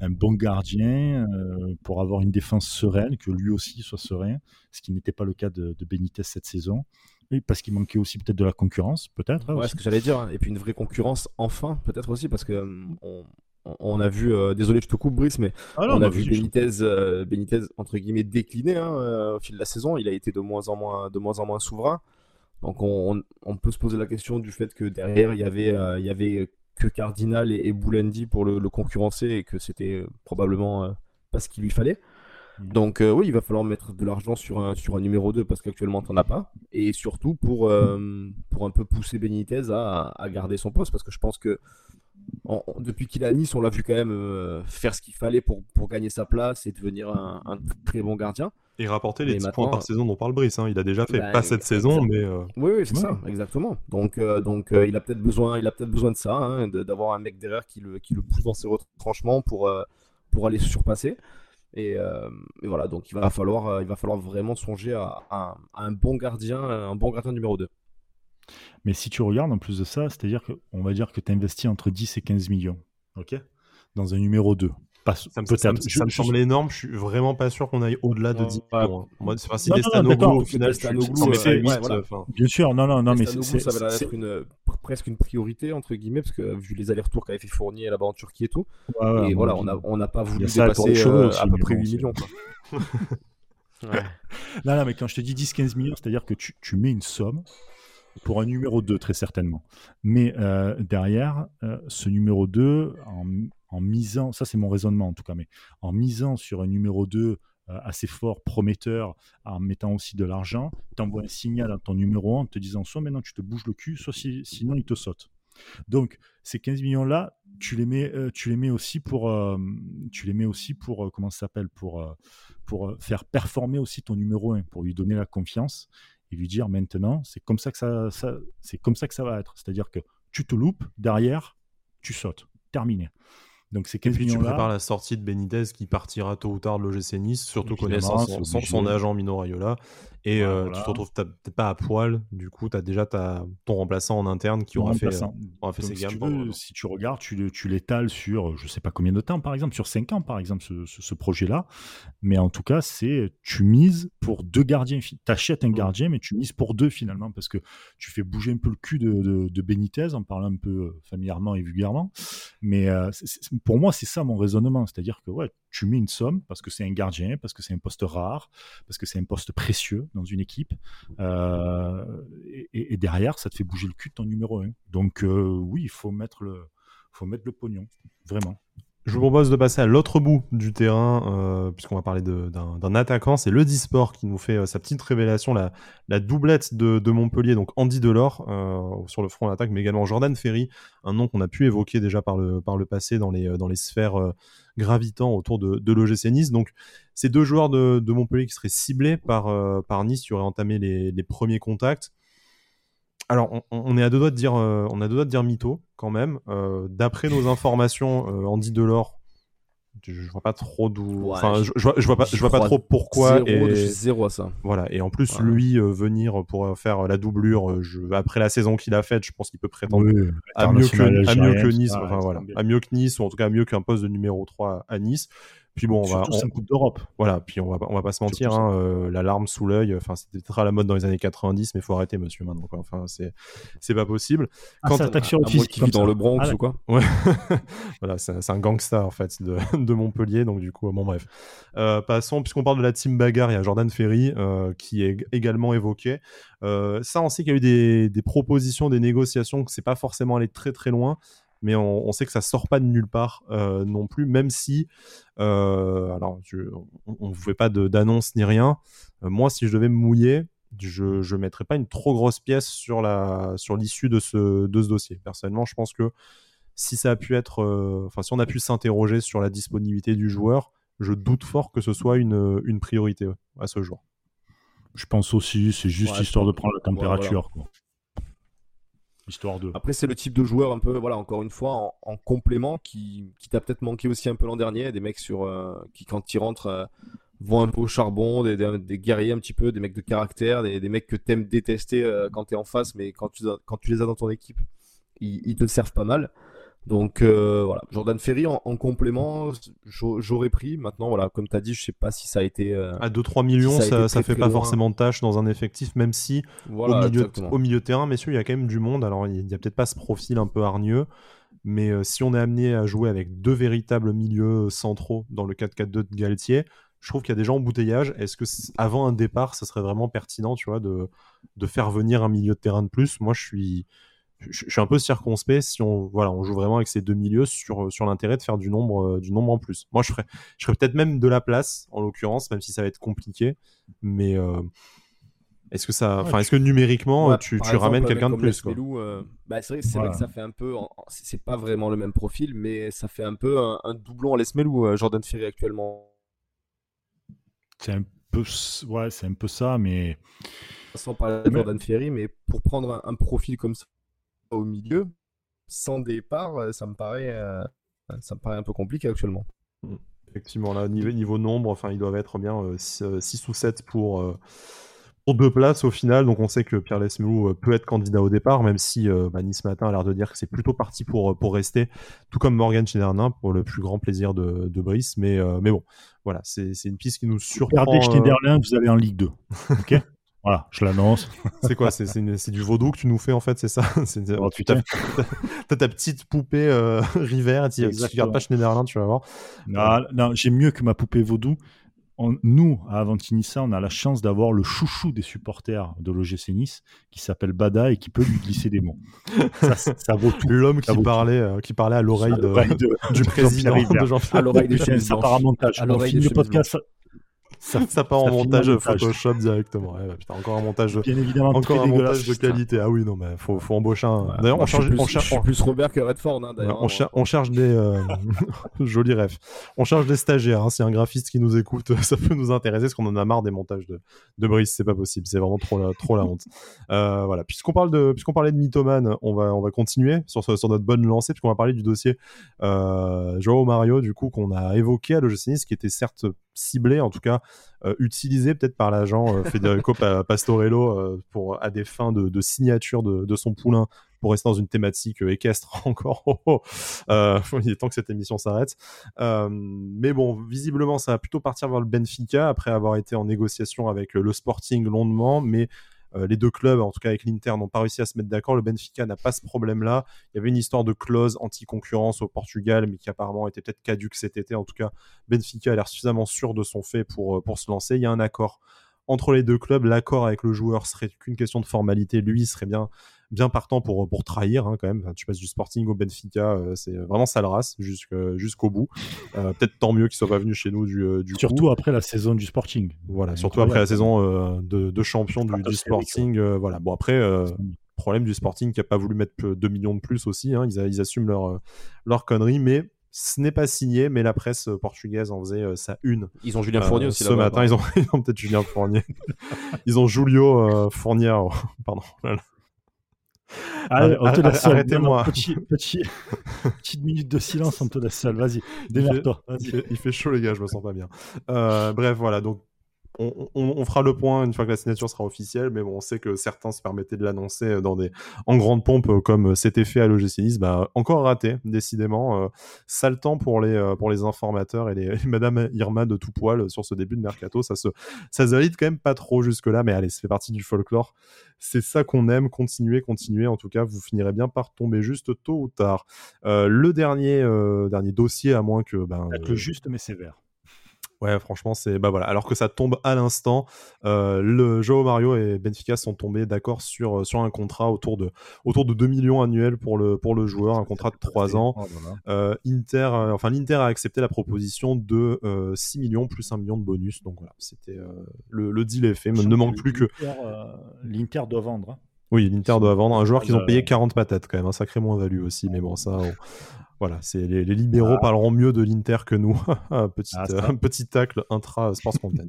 un bon gardien euh, pour avoir une défense sereine, que lui aussi soit serein, ce qui n'était pas le cas de, de Benitez cette saison. Oui, parce qu'il manquait aussi peut-être de la concurrence, peut-être. Hein, ouais, ce que j'allais dire. Hein. Et puis une vraie concurrence, enfin, peut-être aussi, parce que euh, on, a vu, euh, désolé, je te coupe, Brice, mais ah on a vu Benitez, Benitez, entre guillemets, décliner hein, au fil de la saison. Il a été de moins en moins, de moins en moins souverain. Donc on, peut se poser la question du fait que derrière il y avait, euh, il y avait que Cardinal et, et pour le, concurrencer et que c'était euh, probablement euh, pas ce qu'il lui fallait. Mmh. Donc oui, il va falloir mettre de l'argent sur un, sur un numéro 2 parce qu'actuellement tu n'en as pas. Et surtout pour, pour un peu pousser Benitez à, garder son poste parce que je pense que depuis qu'il a Nice, on l'a vu quand même faire ce qu'il fallait pour, pour gagner sa place et devenir un très bon gardien. Et rapporter les 10 points par saison dont parle Brice. Hein. Il a déjà fait, bah, pas cette saison, mais. Euh, oui, oui c'est ça, exactement. Donc, euh, donc euh, il a peut-être besoin, il a peut-être besoin de ça, hein, d'avoir un mec derrière qui le, qui le pousse dans ses retranchements pour, pour aller se surpasser. Et, voilà, donc il va falloir, il va falloir vraiment songer à, un bon gardien, un bon gardien numéro 2. Mais si tu regardes en plus de ça, c'est-à-dire qu'on va dire que tu investis entre 10 et 15 millions, ok? Dans un numéro 2 ça me, semble énorme. Je suis vraiment pas sûr qu'on aille au-delà de 10 points. Moi, c'est si Destanoglu, au final, Bien sûr, non, non, non, mais c'est. Ça va être une, presque une priorité, entre guillemets, parce que vu les allers-retours qu'avait fait Fournier là-bas en Turquie et tout. et voilà, on n'a pas voulu dépasser euh, à peu près 8 millions. Non, non, mais quand je te dis 10-15 millions, c'est-à-dire que tu mets une somme pour un numéro 2, très certainement. Mais euh, derrière, euh, ce numéro 2, en, misant, ça c'est mon raisonnement en tout cas, mais en misant sur un numéro 2 euh, assez fort, prometteur, en mettant aussi de l'argent, tu envoies un signal à ton numéro 1 en te disant soit maintenant tu te bouges le cul, soit sinon il te saute. Donc ces 15 millions là, tu les mets, tu les mets aussi pour, tu les mets aussi pour comment s'appelle, pour pour faire performer aussi ton numéro 1, pour lui donner la confiance et lui dire maintenant c'est comme ça que ça, ça c'est comme ça que ça va être, c'est-à-dire que tu te loupes derrière, tu sautes, terminé. Donc c'est Et puis tu prépares la sortie de Benitez qui partira tôt ou tard de l'OGC Nice, surtout connaissant son, son, agent Mino Raiola. Et euh, tu te retrouves peut-être pas à poil, du coup, tu as déjà ton remplaçant en interne qui aura fait, aura fait ses si gammes. Tu si tu regardes, tu, l'étales sur je sais pas combien de temps, par exemple, sur 5 ans, par exemple, ce, ce, projet-là. Mais en tout cas, c'est tu mises pour deux gardiens. Tu achètes un mmh. gardien, mais tu mises pour deux finalement, parce que tu fais bouger un peu le cul de, de, de Benitez en parlant un peu euh, familièrement et vulgairement. Mais euh, pour moi, c'est ça mon raisonnement. C'est-à-dire que ouais, tu mets une somme parce que c'est un gardien, parce que c'est un poste rare, parce que c'est un poste précieux dans une équipe. Euh, et, derrière, ça te fait bouger le cul de ton numéro 1. Donc euh, oui, il faut mettre le, faut mettre le pognon, vraiment. Je vous propose de passer à l'autre bout du terrain, euh, puisqu'on va parler d'un attaquant. C'est le Disport qui nous fait sa petite révélation, la, doublette de, Montpellier, donc Andy Delors sur le front d'attaque, mais également Jordan Ferry, un nom qu'on a pu évoquer déjà par le, passé dans les, sphères gravitant autour de, de l'OGC Nice. Donc, ces deux joueurs de, Montpellier qui seraient ciblés par, euh, Nice, qui auraient entamé les premiers contacts. Alors, on, on, est à deux doigts de dire, euh, on a deux doigts de dire mytho quand même. Euh, d'après nos informations, Andy Delors je vois pas trop d'où. enfin, je, je, vois, pas, je vois pas trop pourquoi. Zéro, et... zéro à ça. Voilà. Et en plus, lui euh, venir pour euh, faire la doublure, euh, je... après la saison qu'il a faite, je pense qu'il peut prétendre à, mieux que, à mieux que Nice. enfin, voilà. À mieux que Nice, ou en tout cas à mieux qu'un poste de numéro 3 à Nice. Puis bon, on va. C'est un coup d'Europe. Voilà. Puis on va, on va pas se mentir, hein, euh, la larme sous l'œil. Enfin, c'était très à la mode dans les années 90, mais faut arrêter, monsieur, maintenant. Quoi. Enfin, c'est, c'est pas possible. Ah, Quand attaque sur le fils qui vit dans le Bronx ah, ou quoi Ouais. voilà, c'est, c'est un gangsta en fait de, de, Montpellier. Donc du coup, bon bref. Euh, passons, puisqu'on parle de la team bagarre, il y a Jordan Ferry euh, qui est également évoqué. Euh, ça, on sait qu'il y a eu des, des propositions, des négociations, que c'est pas forcément allé très très loin mais on, sait que ça sort pas de nulle part euh, non plus, même si, euh, alors, on ne fait pas d'annonce ni rien. Euh, moi, si je devais me mouiller, je ne mettrais pas une trop grosse pièce sur la sur l'issue de ce de ce dossier. Personnellement, je pense que si ça a pu être, enfin, si on a pu s'interroger sur la disponibilité du joueur, je doute fort que ce soit une, une priorité à ce jour. Je pense aussi, c'est juste histoire de prendre la température. Après, c'est le type de joueur un peu, voilà, encore une fois, en, complément qui, qui t'a peut-être manqué aussi un peu l'an dernier. Des mecs sur, euh, qui, quand ils rentrent, euh, vont un peu au charbon, des, guerriers un petit peu, des mecs de caractère, des, mecs que t'aimes détester euh, quand t'es en face, mais quand tu, quand tu les as dans ton équipe, ils te servent pas mal. Donc euh, voilà, Jordan Ferry en, complément, j'aurais pris. Maintenant, voilà, comme tu as dit, je sais pas si ça a été. Euh, à 2-3 millions, ça, ça, fait pas forcément de tâche dans un effectif, même si au, milieu, au milieu de terrain, messieurs, il y a quand même du monde. Alors, il y a peut-être pas ce profil un peu hargneux, mais euh, si on est amené à jouer avec deux véritables milieux centraux dans le 4-4-2 de Galtier, je trouve qu'il y a des gens embouteillage. Est-ce que avant un départ, ça serait vraiment pertinent, tu vois, de, de faire venir un milieu de terrain de plus? Moi, je suis je, suis un peu circonspect si on voilà on joue vraiment avec ces deux milieux sur sur l'intérêt de faire du nombre euh, du nombre en plus. Moi je ferais je ferais peut-être même de la place en l'occurrence même si ça va être compliqué mais euh, est-ce que ça enfin est-ce que numériquement tu, tu ramènes quelqu'un de plus quoi. Euh, bah, c'est vrai, vrai, que ça fait un peu c'est pas vraiment le même profil mais ça fait un peu un, doublon à Lesmelou Jordan Ferry actuellement. C'est un peu ouais, c'est un peu ça mais sans parler de Jordan Ferry mais pour prendre un profil comme ça au milieu, sans départ, euh, ça me paraît, euh, ça me paraît un peu compliqué actuellement. Mm. Effectivement, là, niveau, niveau nombre, enfin, ils doivent être bien 6 euh, ou 7 pour, pour deux places au final. Donc on sait que Pierre Lesmelou peut être candidat au départ, même si bah, Nice Matin a l'air de dire que c'est plutôt parti pour, pour rester, tout comme Morgan Schneiderlin pour le plus grand plaisir de, de Brice. Mais, mais bon, voilà, c'est une piste qui nous surprend. Regardez Schneiderlin, vous allez en Ligue 2. ok? Voilà, je l'annonce. c'est quoi C'est du vaudou que tu nous fais en fait, c'est ça? Oh, Tu as, ta petite poupée euh, River, tu regardes pas Schneiderlin, tu vas voir. Non, non j'ai mieux que ma poupée vaudou. nous, à Avantinissa, on a la chance d'avoir le chouchou des supporters de l'OGC Nice qui s'appelle Bada et qui peut lui glisser des mots. Ça, ça vaut tout. L'homme qui, parlait, euh, qui parlait à l'oreille du président de Jean-Pierre À l'oreille de Ça part à montage. À l'oreille de podcast ça, part en montage, Photoshop directement. Ouais, bah, putain, encore un montage, Bien évidemment, encore un montage de qualité. Ah oui, non, mais faut, faut embaucher un. D'ailleurs, on cherche, on cherche plus Robert que Redford. Hein, on, on, cherche des euh... jolis rêves. On cherche des stagiaires. Hein. Si un graphiste qui nous écoute, ça peut nous intéresser, parce qu'on en a marre des montages de, de Brice. C'est pas possible. C'est vraiment trop la, trop la honte. Euh, voilà. Puisqu'on parle de, puisqu'on parlait de mythomane, on va, on va continuer sur, sur notre bonne lancée, puisqu'on va parler du dossier euh, Joao Mario, du coup, qu'on a évoqué à l'OGC Nice, qui était certes ciblé, en tout cas euh, utilisé peut-être par l'agent euh, Federico Pastorello euh, pour à des fins de, signature de, son poulain pour rester dans une thématique équestre encore. Oh, oh. il est temps que cette émission s'arrête. mais bon, visiblement, ça va plutôt partir vers le Benfica après avoir été en négociation avec le Sporting longuement, mais euh, les deux clubs, en tout cas avec l'Inter, n'ont pas réussi à se mettre d'accord. Le Benfica n'a pas ce problème-là. Il y avait une histoire de clause anti-concurrence au Portugal, mais qui apparemment était peut-être caduque cet été. En tout cas, Benfica a l'air suffisamment sûr de son fait pour, euh, pour se lancer. Il y a un accord entre les deux clubs. L'accord avec le joueur serait qu'une question de formalité. Lui serait bien bien partant pour, pour trahir hein, quand même. tu passes du Sporting au Benfica, euh, c'est vraiment sale race jusqu'au bout. Euh, peut-être tant mieux qu'il soit pas venu chez nous du, euh, du Surtout après la saison du Sporting. Voilà, surtout après la saison de, de, champion du, du Sporting. voilà, bon après problème du Sporting qui a pas voulu mettre 2 millions de plus aussi. Hein. Ils, ils, assument leur, leur connerie, mais ce n'est pas signé, mais la presse portugaise en faisait sa une. Ils ont Julien Fournier aussi. Ce matin, ils ont, ont peut-être Julien Fournier. ils ont Julio Fournier. pardon. Arrêtez-moi. Petit, petit, petite minute de silence, on te laisse seul. Vas-y, démerde-toi. Il, fait chaud, les gars, je me sens pas bien. Euh, bref, voilà. Donc, on, fera le point une fois que la signature sera officielle, mais bon, on sait que certains se permettaient de l'annoncer dans des, en grande pompe, euh, comme c'était fait à l'OGC Nice. Bah, encore raté, décidément. Euh, sale temps pour les, euh, pour les informateurs et les, Madame Irma de tout poil sur ce début de mercato. Ça se, ça se valide quand même pas trop jusque-là, mais allez, ça fait partie du folklore. C'est ça qu'on aime. Continuer, continuer. En tout cas, vous finirez bien par tomber juste tôt ou tard. le dernier, dernier dossier, à moins que. Ben, le juste mais sévère. Ouais, franchement, c'est bah voilà. Alors que ça tombe à l'instant, euh, le Joao Mario et Benfica sont tombés d'accord sur euh, sur un contrat autour de autour de 2 millions annuels pour le pour le joueur, un contrat de 3 ans. Oh euh, Inter, enfin l'Inter a accepté la proposition de 6 millions plus 1 million de bonus. Donc voilà, c'était le, le, deal est fait. Il ne manque plus que l'Inter doit vendre. Hein. Oui, l'Inter doit vendre un joueur qu'ils ont payé 40 patates quand même, un sacré moins value aussi, mais bon ça, voilà, c'est les, libéraux ah. parleront mieux de l'Inter que nous. petit, ah, euh, petit tacle intra sports content.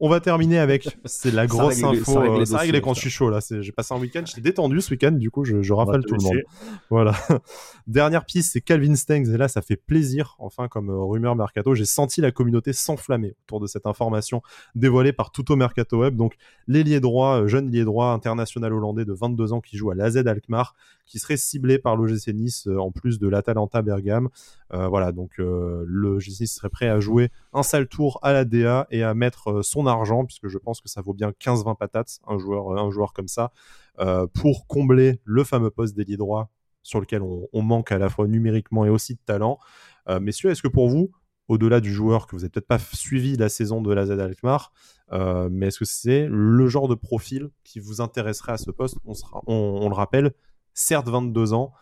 On va terminer avec c'est la grosse info. Règle, ça règle quand je suis chaud là. J'ai passé un week-end, j'étais détendu ce week-end, du coup je, je rafale tout le monde. Voilà. Dernière piste, c'est Calvin Stengs et là ça fait plaisir. Enfin comme euh, rumeur mercato, j'ai senti la communauté s'enflammer autour de cette information dévoilée par Tuto Mercato Web. Donc l'ailier droit, euh, jeune ailier droit international hollandais de 22 ans qui joue à l'AZ Alkmaar, qui serait ciblé par l'OGC Nice en plus de l'Atalanta gamme. Euh, voilà, donc euh, le G6 serait prêt à jouer un sale tour à la DA et à mettre euh, son argent, puisque je pense que ça vaut bien 15-20 patates, un joueur, un joueur comme ça, pour combler le fameux poste d'ailier droit sur lequel on, manque à la fois numériquement et aussi de talent. messieurs, est-ce que pour vous, au-delà du joueur que vous n'avez peut-être pas suivi la saison de la Z Alkmaar, mais est-ce que c'est le genre de profil qui vous intéresserait à ce poste? On, on, le rappelle, certes 22 ans,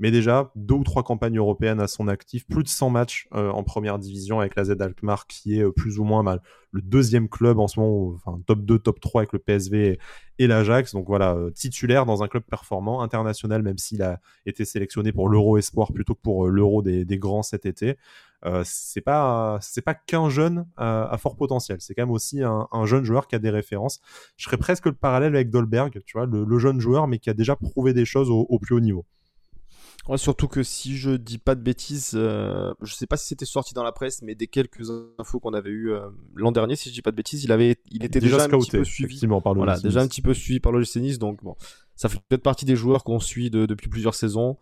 mais déjà deux ou trois campagnes européennes à son actif, plus de 100 matchs euh, en première division avec la Z Alkmaar qui est euh, plus ou moins mal le deuxième club en ce moment, enfin top 2, top 3 avec le PSV et, l'Ajax. Donc voilà, euh, titulaire dans un club performant, international, même s'il a été sélectionné pour l'Euro Espoir plutôt que pour l'Euro des, grands cet été. C'est pas c'est pas qu'un jeune à, fort potentiel, c'est quand même aussi un, jeune joueur qui a des références. Je ferais presque le parallèle avec Dolberg, tu vois, le, jeune joueur mais qui a déjà prouvé des choses au plus haut niveau surtout que si je dis pas de bêtises, euh, je sais pas si c'était sorti dans la presse, mais des quelques infos qu'on avait eu euh, l'an dernier, si je dis pas de bêtises, il avait, il était déjà, un petit peu suivi. Par voilà, déjà un petit peu suivi par le Nice, donc bon, ça fait peut-être partie des joueurs qu'on suit depuis plusieurs saisons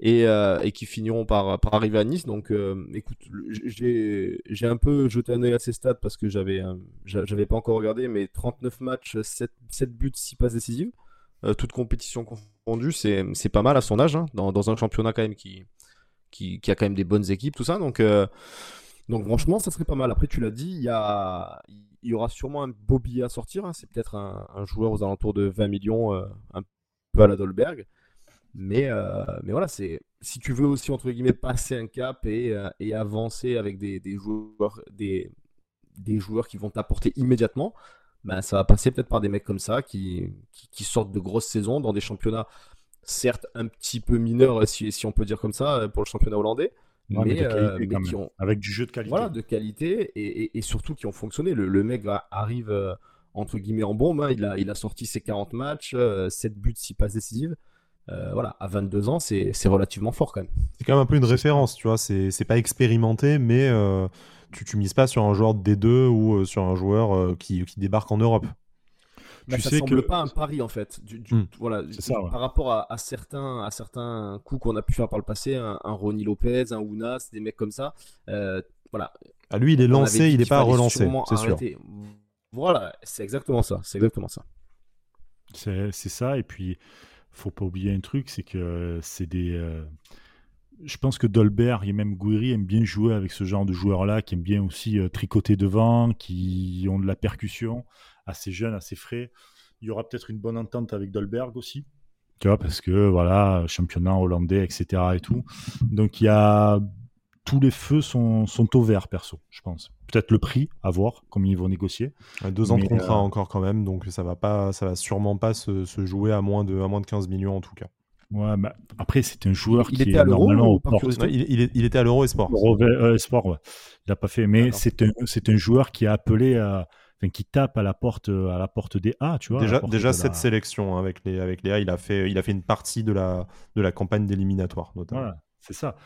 et, euh, et, qui finiront par, par arriver à Nice. Donc, écoute, j'ai un peu jeté un œil à ces stats parce que j'avais j'avais pas encore regardé, mais 39 matchs, 7, 7 buts, 6 passes décisives. Euh, toute compétition confondue, c'est pas mal à son âge, hein, dans, un championnat quand même qui, qui, a quand même des bonnes équipes, tout ça. Donc, euh, donc franchement, ça serait pas mal. Après, tu l'as dit, il y, y aura sûrement un beau billet à sortir. Hein. C'est peut-être un, joueur aux alentours de 20 millions, euh, un peu à la Dolberg. Mais, mais voilà, c'est si tu veux aussi, entre guillemets, passer un cap et, et avancer avec des, des joueurs, des, des joueurs qui vont t'apporter immédiatement, ben, ça va passer peut-être par des mecs comme ça qui, qui, sortent de grosses saisons dans des championnats, certes un petit peu mineurs, si, si on peut dire comme ça, pour le championnat hollandais. mais, euh, qui ont, avec du jeu de qualité. Voilà, de qualité et, et, surtout qui ont fonctionné. Le, le mec arrive euh, entre guillemets en bombe. Hein. Il, a, il a sorti ses 40 matchs, 7 euh, buts, 6 passes décisives. voilà, à 22 ans, c'est relativement fort quand même. C'est quand même un peu une référence, tu vois. C'est pas expérimenté, mais tu, tu mises pas sur un joueur d 2 ou euh, sur un joueur euh, qui, qui, débarque en Europe. Bah, tu ça sais semble pas un pari en fait. Du, hmm. Voilà, par rapport à, certains, à certains coups qu'on a pu faire par le passé, un, Ronnie Lopez, un Ounas, des mecs comme ça. Euh, voilà. À lui, il est lancé, il n'est pas relancé, c'est sûr. Voilà, c'est exactement ça. C'est exactement ça. C'est ça. Et puis, faut pas oublier un truc, c'est que c'est des je pense que Dolbert et même Gouiri aiment bien jouer avec ce genre de joueurs-là, qui aiment bien aussi euh, tricoter devant, qui ont de la percussion, assez jeunes, assez frais. Il y aura peut-être une bonne entente avec Dolberg aussi, tu vois, parce que voilà, championnat hollandais, etc. et tout. Donc il y a tous les feux sont, sont au vert, perso, je pense. Peut-être le prix, à voir, combien ils vont négocier. deux ans de contrat euh, encore quand même, donc ça va pas, ça va sûrement pas se, se jouer à moins de, à moins de 15 millions en tout cas. Ouais, bah, après, c'est un joueur il qui était est normalement au port. il, il, était à l'Euro Esport. Euro Esport, ouais. Il n'a pas fait, mais c'est un, un, joueur qui a appelé à. Enfin, qui tape à la porte, à la porte des A, tu vois. Déjà, déjà cette sélection hein, avec les, avec les A, il a fait, il a fait une partie de la, de la campagne d'éliminatoire, notamment. Voilà, c'est ça.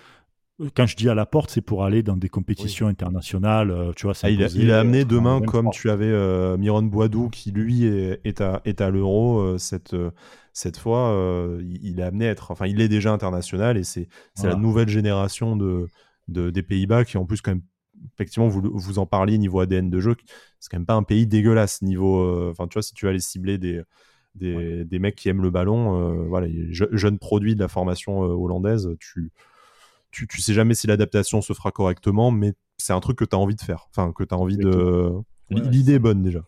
Quand je dis à la porte, c'est pour aller dans des compétitions internationales. Euh, tu vois, ah, il, a, il, a, amené demain, comme tu avais euh, Miron Boidou, qui lui est, est à, est à l'Euro, euh, cette, cette fois, euh, il, est amené à être, enfin, il est déjà international et c'est la nouvelle génération de, des Pays-Bas qui, en plus, quand même, effectivement, vous, vous en parliez niveau ADN de jeu, c'est quand même pas un pays dégueulasse niveau, euh, enfin, tu vois, si tu vas aller cibler des, des, mecs qui aiment le ballon, euh, voilà, jeunes produits de la formation hollandaise, tu, tu, tu, sais jamais si l'adaptation se fera correctement, mais c'est un truc que tu as envie de faire, enfin, que tu as envie de. L'idée est bonne déjà.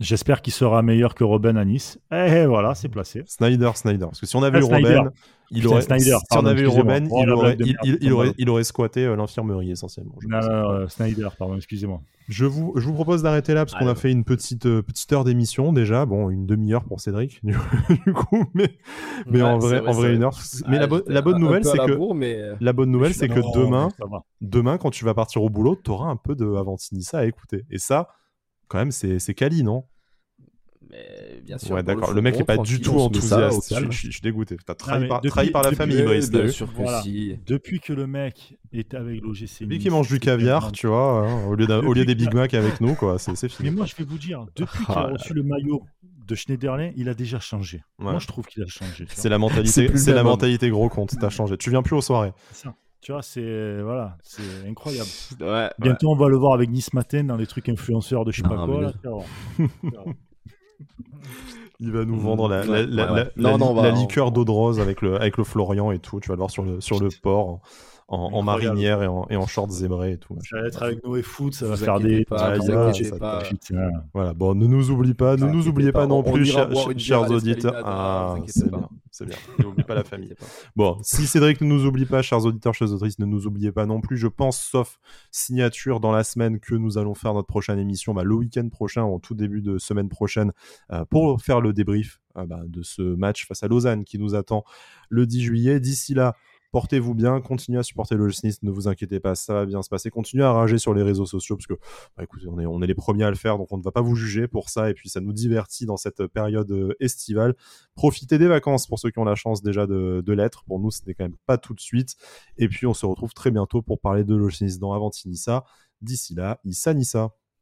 J'espère qu'il sera meilleur que Robin à Nice. Et eh, voilà, c'est placé. Snyder, Snyder. Parce que si on avait eu Robin, il aurait, si on avait eu Robin, il, aurait, il, aurait, il, aurait, squatté euh, l'infirmerie essentiellement. non, non, euh, Snyder, pardon, excusez-moi. Je vous, je vous propose d'arrêter là parce qu'on a fait une petite, euh, petite heure d'émission déjà. Bon, une demi-heure pour Cédric, du coup, mais, mais en vrai, en vrai une heure. Mais la, la bonne nouvelle, c'est que la bonne nouvelle, c'est que demain, demain, quand tu vas partir au boulot, tu auras un peu de Avantinissa à écouter. Et ça, quand même, c'est Cali, non? Mais bien sûr. Ouais, d'accord. Le, mec n'est pas du tout enthousiaste. Je, suis dégoûté. T'as trahi, par, trahi par la famille, Brice. Bien sûr que si. Depuis que le mec est avec l'OGC. Lui qui mange du caviar, tu vois, hein, au, lieu au lieu des Big Mac avec nous, quoi. C'est fini. Mais moi, je vais vous dire, depuis qu'il a ah, reçu le maillot de Schneiderlin, il a déjà changé. Moi, je trouve qu'il a changé. C'est la mentalité, c'est la mentalité gros compte. T'as changé. Tu viens plus aux soirées. Tu vois, c'est voilà, c'est incroyable. Bientôt, on va le voir avec Nice Matin dans les trucs influenceurs de je sais pas quoi. Il va nous vendre la, la, liqueur d'eau de rose avec le, avec le Florian et tout. Tu vas le voir sur le, sur le port en, marinière et en, et en short zébré et tout. Je vais être avec Noé Foot, ça va faire des. Pas, pas. Voilà, bon, ne nous oublie pas, ne nous oubliez pas non plus, chers, auditeurs. Ah, c'est bien, c'est bien. N'oublie pas la famille. Bon, si Cédric ne nous oublie pas, chers auditeurs, chers auditrices, ne nous oubliez pas non plus. Je pense, sauf signature dans la semaine, que nous allons faire notre prochaine émission bah, le week-end prochain, en tout début de semaine prochaine, euh, pour faire le débrief euh, bah, de ce match face à Lausanne qui nous attend le 10 juillet. D'ici là, Portez-vous bien, continuez à supporter le ne vous inquiétez pas, ça va bien se passer. Continuez à rager sur les réseaux sociaux parce que, bah, écoutez, on est, les premiers à le faire, donc on ne va pas vous juger pour ça. Et puis ça nous divertit dans cette période euh, estivale. Profitez des vacances pour ceux qui ont la chance déjà de, l'être. Pour nous, ce n'est quand même pas tout de suite. Et puis on se retrouve très bientôt pour parler de l'Olsnis dans Avantinissa. D'ici là, Issa Nissa.